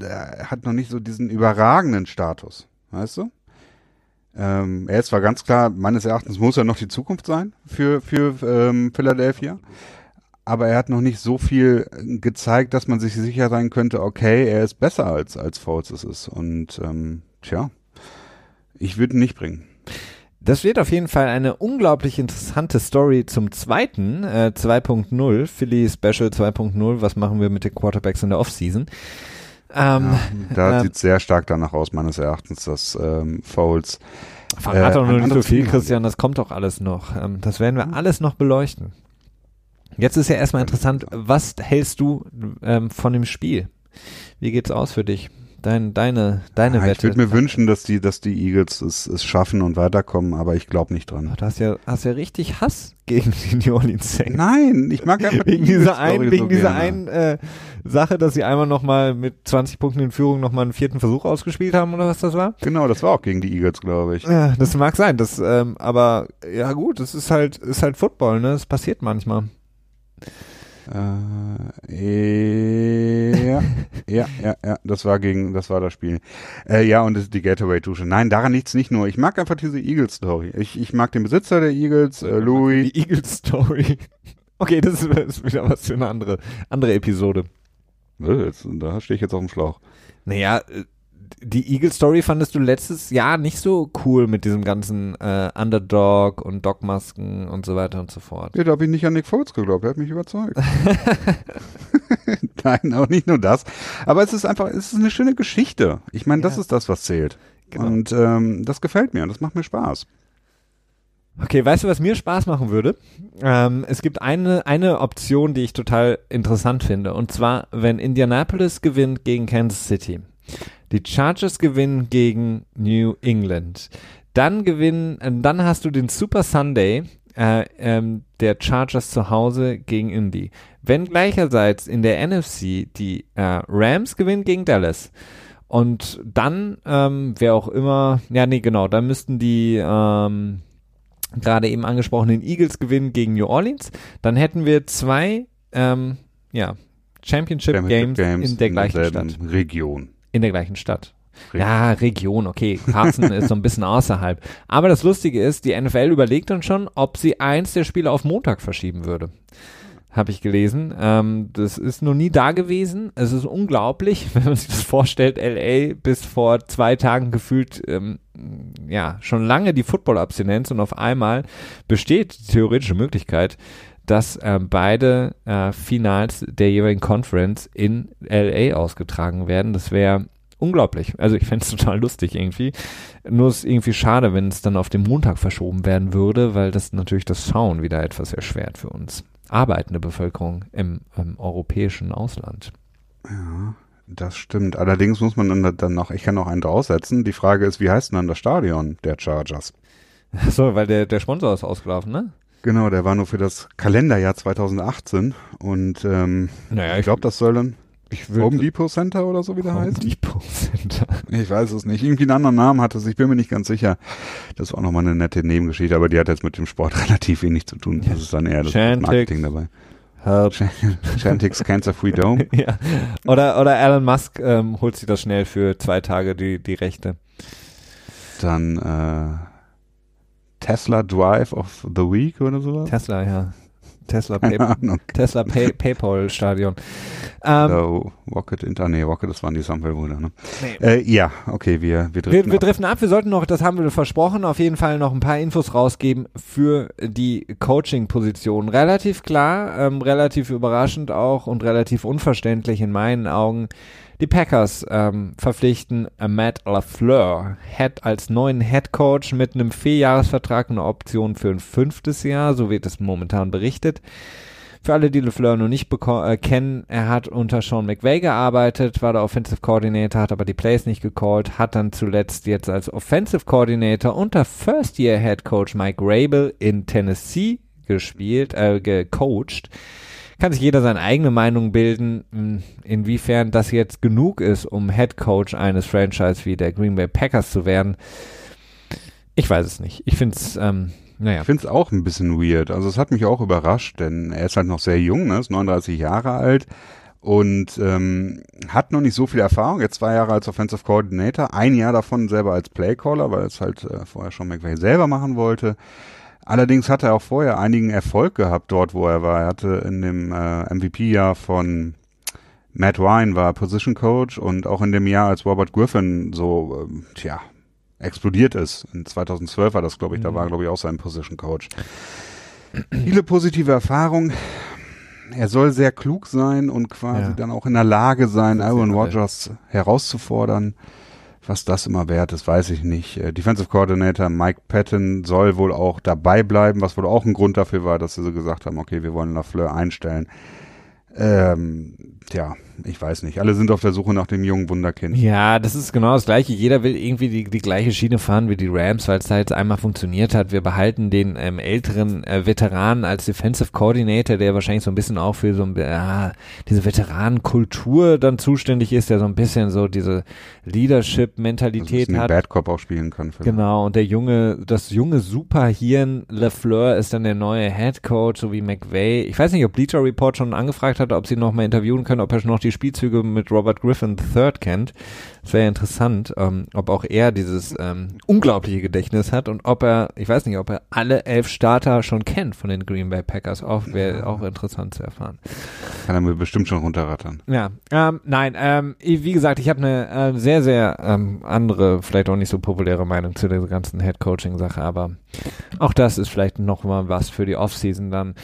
er hat noch nicht so diesen überragenden Status, weißt du? Ähm, er ist zwar ganz klar, meines Erachtens muss er noch die Zukunft sein für, für ähm, Philadelphia aber er hat noch nicht so viel gezeigt, dass man sich sicher sein könnte, okay, er ist besser als, als Foles es ist. Und ähm, tja, ich würde ihn nicht bringen. Das wird auf jeden Fall eine unglaublich interessante Story zum zweiten, äh, 2.0, Philly Special 2.0. Was machen wir mit den Quarterbacks in der Offseason? Ähm, ja, da äh, sieht sehr stark danach aus, meines Erachtens, dass ähm, Foles. Verrat doch äh, nur nicht so viel, Christian, das kommt doch alles noch. Ähm, das werden wir alles noch beleuchten. Jetzt ist ja erstmal interessant, was hältst du ähm, von dem Spiel? Wie geht's aus für dich? Dein, deine, deine ja, Wette. Ich würde mir wünschen, dass die, dass die Eagles es, es schaffen und weiterkommen, aber ich glaube nicht dran. Du hast ja, hast ja richtig Hass gegen die New Orleans Saints. Nein, ich mag einfach wegen dieser einen, wegen so dieser einen äh, Sache, dass sie einmal nochmal mit 20 Punkten in Führung nochmal einen vierten Versuch ausgespielt haben oder was das war? Genau, das war auch gegen die Eagles, glaube ich. Ja, das mag sein, das, ähm, aber ja gut, das ist halt, ist halt Football, ne? Das passiert manchmal. Äh, ja, ja, ja, ja, das war gegen, das war das Spiel. Äh, ja, und das ist die Gateway-Dusche. Nein, daran liegt's nicht nur. Ich mag einfach diese Eagles-Story. Ich, ich mag den Besitzer der Eagles, äh, Louis. Die Eagles-Story. Okay, das ist, das ist, wieder was für eine andere, andere Episode. Äh, da stehe ich jetzt auf dem Schlauch. Naja, äh, die Eagle Story fandest du letztes Jahr nicht so cool mit diesem ganzen äh, Underdog und Dogmasken und so weiter und so fort. Ja, da habe ich nicht an Nick Foles geglaubt, er hat mich überzeugt. Nein, auch nicht nur das. Aber es ist einfach, es ist eine schöne Geschichte. Ich meine, ja. das ist das, was zählt. Genau. Und ähm, das gefällt mir und das macht mir Spaß. Okay, weißt du, was mir Spaß machen würde? Ähm, es gibt eine, eine Option, die ich total interessant finde. Und zwar, wenn Indianapolis gewinnt gegen Kansas City. Die Chargers gewinnen gegen New England. Dann gewinnen, äh, dann hast du den Super Sunday äh, ähm, der Chargers zu Hause gegen Indy. Wenn gleicherseits in der NFC die äh, Rams gewinnen gegen Dallas. Und dann, ähm, wer auch immer, ja, nee, genau, dann müssten die ähm, gerade eben angesprochenen Eagles gewinnen gegen New Orleans. Dann hätten wir zwei, ähm, ja, Championship, Championship Games, Games, in der gleichen Stadt. Region. In der gleichen Stadt. Region. Ja, Region, okay. Carson ist so ein bisschen außerhalb. Aber das Lustige ist, die NFL überlegt dann schon, ob sie eins der Spiele auf Montag verschieben würde. Habe ich gelesen. Ähm, das ist noch nie da gewesen. Es ist unglaublich, wenn man sich das vorstellt. LA bis vor zwei Tagen gefühlt, ähm, ja, schon lange die Football-Abstinenz und auf einmal besteht die theoretische Möglichkeit, dass äh, beide äh, Finals der jeweiligen Conference in LA ausgetragen werden. Das wäre unglaublich. Also ich fände es total lustig irgendwie. Nur ist irgendwie schade, wenn es dann auf den Montag verschoben werden würde, weil das natürlich das Schauen wieder etwas erschwert für uns. Arbeitende Bevölkerung im, im europäischen Ausland. Ja, das stimmt. Allerdings muss man dann, dann noch, ich kann noch einen draufsetzen. Die Frage ist, wie heißt denn dann das Stadion der Chargers? So, weil der, der Sponsor ist ausgelaufen, ne? Genau, der war nur für das Kalenderjahr 2018 und ähm, naja, ich glaube, das soll dann ich Home Depot Center oder so wie der Home heißt. Depot Center. Ich weiß es nicht. Irgendwie einen anderen Namen hatte es. Ich bin mir nicht ganz sicher. Das war auch nochmal eine nette Nebengeschichte, aber die hat jetzt mit dem Sport relativ wenig zu tun. Das ist dann eher das Chantix. Marketing dabei. Help. Chantix Cancer Free Dome. ja. Oder, oder Elon Musk ähm, holt sich das schnell für zwei Tage die, die Rechte. Dann äh, Tesla Drive of the Week oder sowas. Tesla, ja. Tesla, Pay. Tesla Pay Paypal Stadion. Ähm, Äh, Rocket Inter, nee, Rocket, das waren die Sample-Brüder, ne? Nee. Äh, ja, okay, wir, wir driften Wir, wir ab. driften ab. Wir sollten noch, das haben wir versprochen, auf jeden Fall noch ein paar Infos rausgeben für die Coaching-Position. Relativ klar, ähm, relativ überraschend auch und relativ unverständlich in meinen Augen. Die Packers ähm, verpflichten äh, Matt LaFleur Head als neuen Head Coach mit einem Vierjahresvertrag und einer Option für ein fünftes Jahr, so wird es momentan berichtet. Für alle, die LeFleur noch nicht beko- äh, kennen, er hat unter Sean McVay gearbeitet, war der Offensive Coordinator, hat aber die Plays nicht gecallt, hat dann zuletzt jetzt als Offensive Coordinator unter First Year Head Coach Mike Rabel in Tennessee gespielt, äh, gecoacht. Kann sich jeder seine eigene Meinung bilden, mh, inwiefern das jetzt genug ist, um Head Coach eines Franchise wie der Green Bay Packers zu werden. Ich weiß es nicht. Ich finde es, ähm, naja. Ich finde es auch ein bisschen weird. Also es hat mich auch überrascht, denn er ist halt noch sehr jung, ne? ist 39 Jahre alt und ähm, hat noch nicht so viel Erfahrung. Jetzt zwei Jahre als Offensive Coordinator, ein Jahr davon selber als Playcaller, weil es halt äh, vorher schon McVay selber machen wollte. Allerdings hat er auch vorher einigen Erfolg gehabt dort, wo er war. Er hatte in dem äh, MVP-Jahr von Matt Ryan war Position Coach und auch in dem Jahr, als Robert Griffin so, ähm, tja, explodiert ist. In 2012 war das, glaube ich, da Mhm. war, glaube ich, auch sein Position Coach. Viele positive Erfahrungen. Er soll sehr klug sein und quasi Ja. dann auch in der Lage sein, Aaron alle. Rodgers herauszufordern. Was das immer wert ist, weiß ich nicht. Äh, Defensive Coordinator Mike Patton soll wohl auch dabei bleiben, was wohl auch ein Grund dafür war, dass sie so gesagt haben, okay, wir wollen LaFleur einstellen. Ähm, ja, ich weiß nicht. Alle sind auf der Suche nach dem jungen Wunderkind. Ja, das ist genau das Gleiche. Jeder will irgendwie die, die gleiche Schiene fahren wie die Rams, weil es da jetzt einmal funktioniert hat. Wir behalten den ähm, älteren äh, Veteranen als Defensive Coordinator, der wahrscheinlich so ein bisschen auch für so ein, äh, diese Veteranenkultur dann zuständig ist, der so ein bisschen so diese Also ein Leadership-Mentalität bisschen den hat. Bad Cop auch spielen kann. Für Genau, und der junge, das junge Superhirn LeFleur ist dann der neue Head Coach, so wie McVay. Ich weiß nicht, ob Bleacher Report schon angefragt hat, ob sie noch mal interviewen können, ob er schon noch die Spielzüge mit Robert Griffin III kennt. Das wäre ja interessant, ähm, ob auch er dieses ähm, unglaubliche Gedächtnis hat und ob er, ich weiß nicht, ob er alle elf Starter schon kennt von den Green Bay Packers. Auch wäre auch interessant zu erfahren. Kann er mir bestimmt schon runterrattern. Ja, ähm, nein, ähm, wie gesagt, ich habe eine äh, sehr, sehr ähm, andere, vielleicht auch nicht so populäre Meinung zu der ganzen Head-Coaching-Sache, aber auch das ist vielleicht noch mal was für die Offseason dann.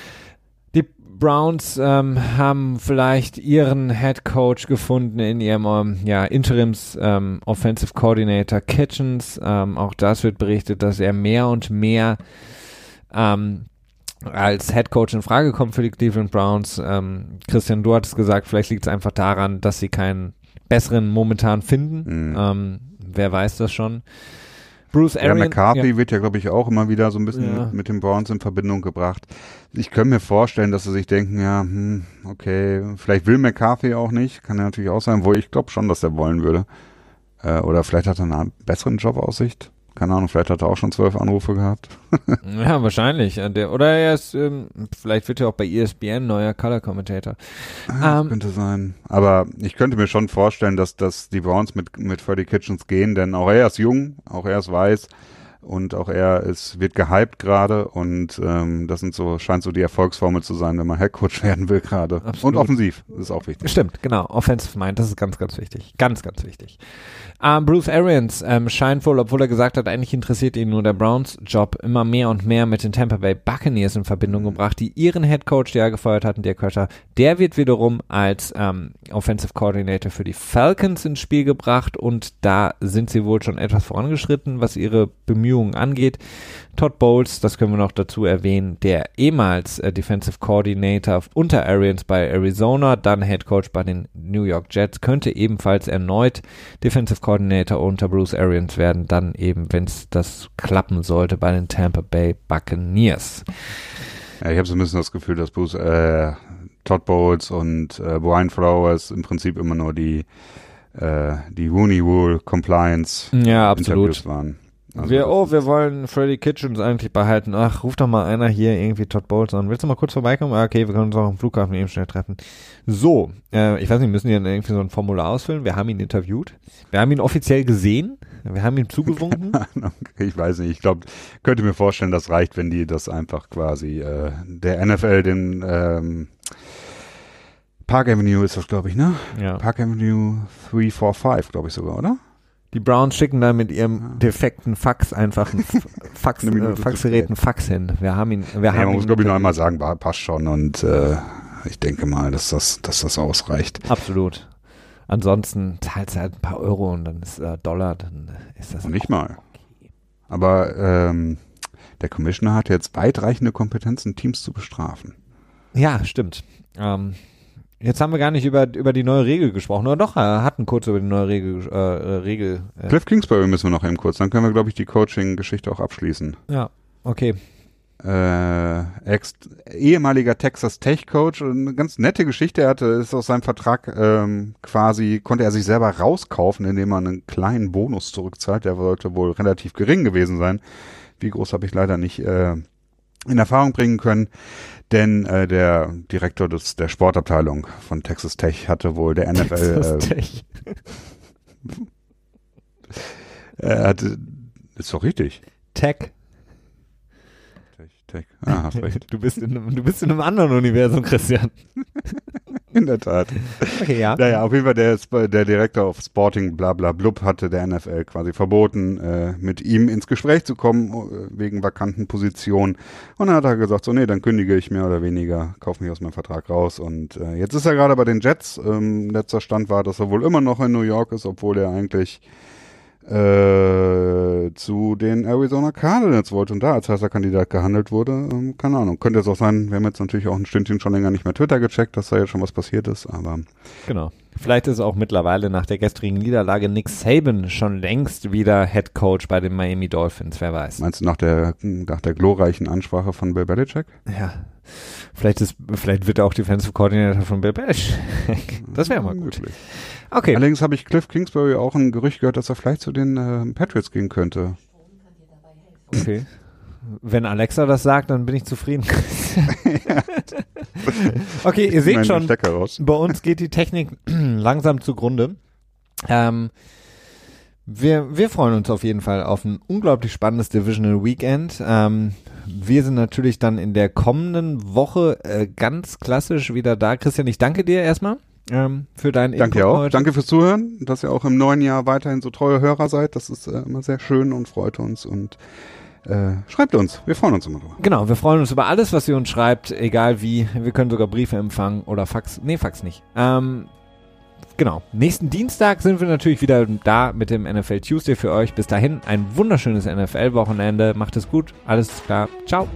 Die Browns ähm, haben vielleicht ihren Head Coach gefunden in ihrem ähm, ja, Interims ähm, Offensive Coordinator Kitchens. Ähm, auch das wird berichtet, dass er mehr und mehr ähm, als Head Coach in Frage kommt für die Cleveland Browns. Ähm, Christian, du hattest gesagt, vielleicht liegt es einfach daran, dass sie keinen besseren momentan finden. Mhm. Wer weiß das schon. Bruce Ja, Arians. McCarthy wird ja, glaube ich, auch immer wieder so ein bisschen Ja. mit, mit den Browns in Verbindung gebracht. Ich könnte mir vorstellen, dass sie sich denken, ja, hm, okay, vielleicht will McCarthy auch nicht, kann ja natürlich auch sein, wo ich glaube schon, dass er wollen würde. Äh, oder vielleicht hat er eine besseren Jobaussicht. Keine Ahnung, vielleicht hat er auch schon zwölf Anrufe gehabt. Ja, wahrscheinlich. Äh, Der, oder er ist, ähm, vielleicht wird er auch bei ESPN neuer Color Commentator. Ah, Ähm, könnte sein. Aber ich könnte mir schon vorstellen, dass, dass die Browns mit, mit Freddie Kitchens gehen, denn auch er ist jung, auch er ist weiß und auch er ist, wird gehypt gerade und ähm, das sind so, scheint so die Erfolgsformel zu sein, wenn man Headcoach werden will gerade. Und offensiv, das ist auch wichtig. Stimmt, genau. Offensive Mind, das ist ganz, ganz wichtig. Ganz, ganz wichtig. Ähm, Bruce Arians ähm, scheint wohl, obwohl er gesagt hat, eigentlich interessiert ihn nur der Browns-Job, immer mehr und mehr mit den Tampa Bay Buccaneers in Verbindung gebracht, die ihren Head Coach, der er gefeuert hatten, Dirk Kötter, der wird wiederum als ähm, Offensive Coordinator für die Falcons ins Spiel gebracht und da sind sie wohl schon etwas vorangeschritten, was ihre Bemühungen angeht. Todd Bowles, das können wir noch dazu erwähnen, der ehemals äh, Defensive Coordinator unter Arians bei Arizona, dann Head Coach bei den New York Jets, könnte ebenfalls erneut Defensive Coordinator unter Bruce Arians werden, dann eben, wenn es das klappen sollte, bei den Tampa Bay Buccaneers. Ja, ich habe so ein bisschen das Gefühl, dass Bruce, äh, Todd Bowles und äh, Brian Flowers im Prinzip immer nur die äh, die Rooney Rule Compliance Ja, Interviews absolut. waren. Also wir, oh, wir wollen Freddy Kitchens eigentlich behalten. Ach, ruf doch mal einer hier irgendwie Todd Bowles an. Willst du mal kurz vorbeikommen? Ah, Okay, wir können uns auch am Flughafen eben schnell treffen. So, äh, ich weiß nicht, müssen die dann irgendwie so ein Formular ausfüllen? Wir haben ihn interviewt. Wir haben ihn offiziell gesehen. Wir haben ihm zugewunken. Ich weiß nicht, ich glaube, könnte mir vorstellen, das reicht, wenn die das einfach quasi äh, der NFL den ähm, Park Avenue ist das, glaube ich, ne? ja. Park Avenue 345, glaube ich sogar, oder? Die Browns schicken da mit ihrem defekten Fax einfach ein Fax, äh, Faxgerät ein Fax hin. Wir haben ihn, wir Ja, haben man muss, glaube ich, noch einmal sagen, passt schon und äh, ich denke mal, dass das, dass das ausreicht. Absolut. Ansonsten zahlst du halt ein paar Euro und dann ist äh, Dollar, dann ist das Und nicht mal. Aber ähm, der Commissioner hat jetzt weitreichende Kompetenzen, Teams zu bestrafen. Ja, stimmt. Ähm, jetzt haben wir gar nicht über, über die neue Regel gesprochen. Oder doch, er hatten kurz über die neue Regel. Äh, äh, Regel äh, Cliff Kingsbury müssen wir noch eben kurz, dann können wir, glaube ich, die Coaching-Geschichte auch abschließen. ja, okay. äh, ex ehemaliger Texas Tech Coach, eine ganz nette Geschichte. Er hatte, ist aus seinem Vertrag ähm, quasi, konnte er sich selber rauskaufen, indem er einen kleinen Bonus zurückzahlt. Der sollte wohl relativ gering gewesen sein. Wie groß habe ich leider nicht äh, in Erfahrung bringen können. Denn äh, der Direktor des, der Sportabteilung von Texas Tech hatte wohl der NFL, Texas äh, Tech. er hatte, ist doch richtig. Tech. Tech, Tech. Ah, hast recht. Du bist, in einem, du bist in einem anderen Universum, Christian. In der Tat. Okay, ja. Naja, auf jeden Fall der, der Direktor of Sporting bla bla blub hatte der NFL quasi verboten, äh, mit ihm ins Gespräch zu kommen äh, wegen vakanten Positionen. Und dann hat er gesagt, so nee, dann kündige ich mehr oder weniger, kaufe mich aus meinem Vertrag raus. Und äh, jetzt ist er gerade bei den Jets. Ähm, letzter Stand war, dass er wohl immer noch in New York ist, obwohl er eigentlich äh, zu den Arizona Cardinals wollte und da als heißer Kandidat gehandelt wurde. Ähm, keine Ahnung. Könnte jetzt auch sein, wir haben jetzt natürlich auch ein Stündchen schon länger nicht mehr Twitter gecheckt, dass da jetzt schon was passiert ist, aber Genau. Vielleicht ist auch mittlerweile nach der gestrigen Niederlage Nick Saban schon längst wieder Head Coach bei den Miami Dolphins, wer weiß. Meinst du nach der, nach der glorreichen Ansprache von Bill Belichick? Ja. Vielleicht ist, vielleicht wird er auch Defensive Coordinator von Bill Belichick. Das wäre mal gut. Möglich. Okay. Allerdings habe ich Cliff Kingsbury auch ein Gerücht gehört, dass er vielleicht zu den äh, Patriots gehen könnte. Okay. Wenn Alexa das sagt, dann bin ich zufrieden. okay, ihr seht schon, bei uns geht die Technik langsam zugrunde. Ähm, wir, wir freuen uns auf jeden Fall auf ein unglaublich spannendes Divisional Weekend. Ähm, wir sind natürlich dann in der kommenden Woche äh, ganz klassisch wieder da. Christian, ich danke dir erstmal ähm, für deinen Danke Input auch. heute. Danke fürs Zuhören, dass ihr auch im neuen Jahr weiterhin so treue Hörer seid. Das ist äh, immer sehr schön und freut uns und äh, schreibt uns. Wir freuen uns immer drüber. Genau, wir freuen uns über alles, was ihr uns schreibt, egal wie. Wir können sogar Briefe empfangen oder Fax. Nee, Fax nicht. Ähm, genau. Nächsten Dienstag sind wir natürlich wieder da mit dem NFL Tuesday für euch. Bis dahin ein wunderschönes NFL-Wochenende. Macht es gut. Alles klar. Ciao.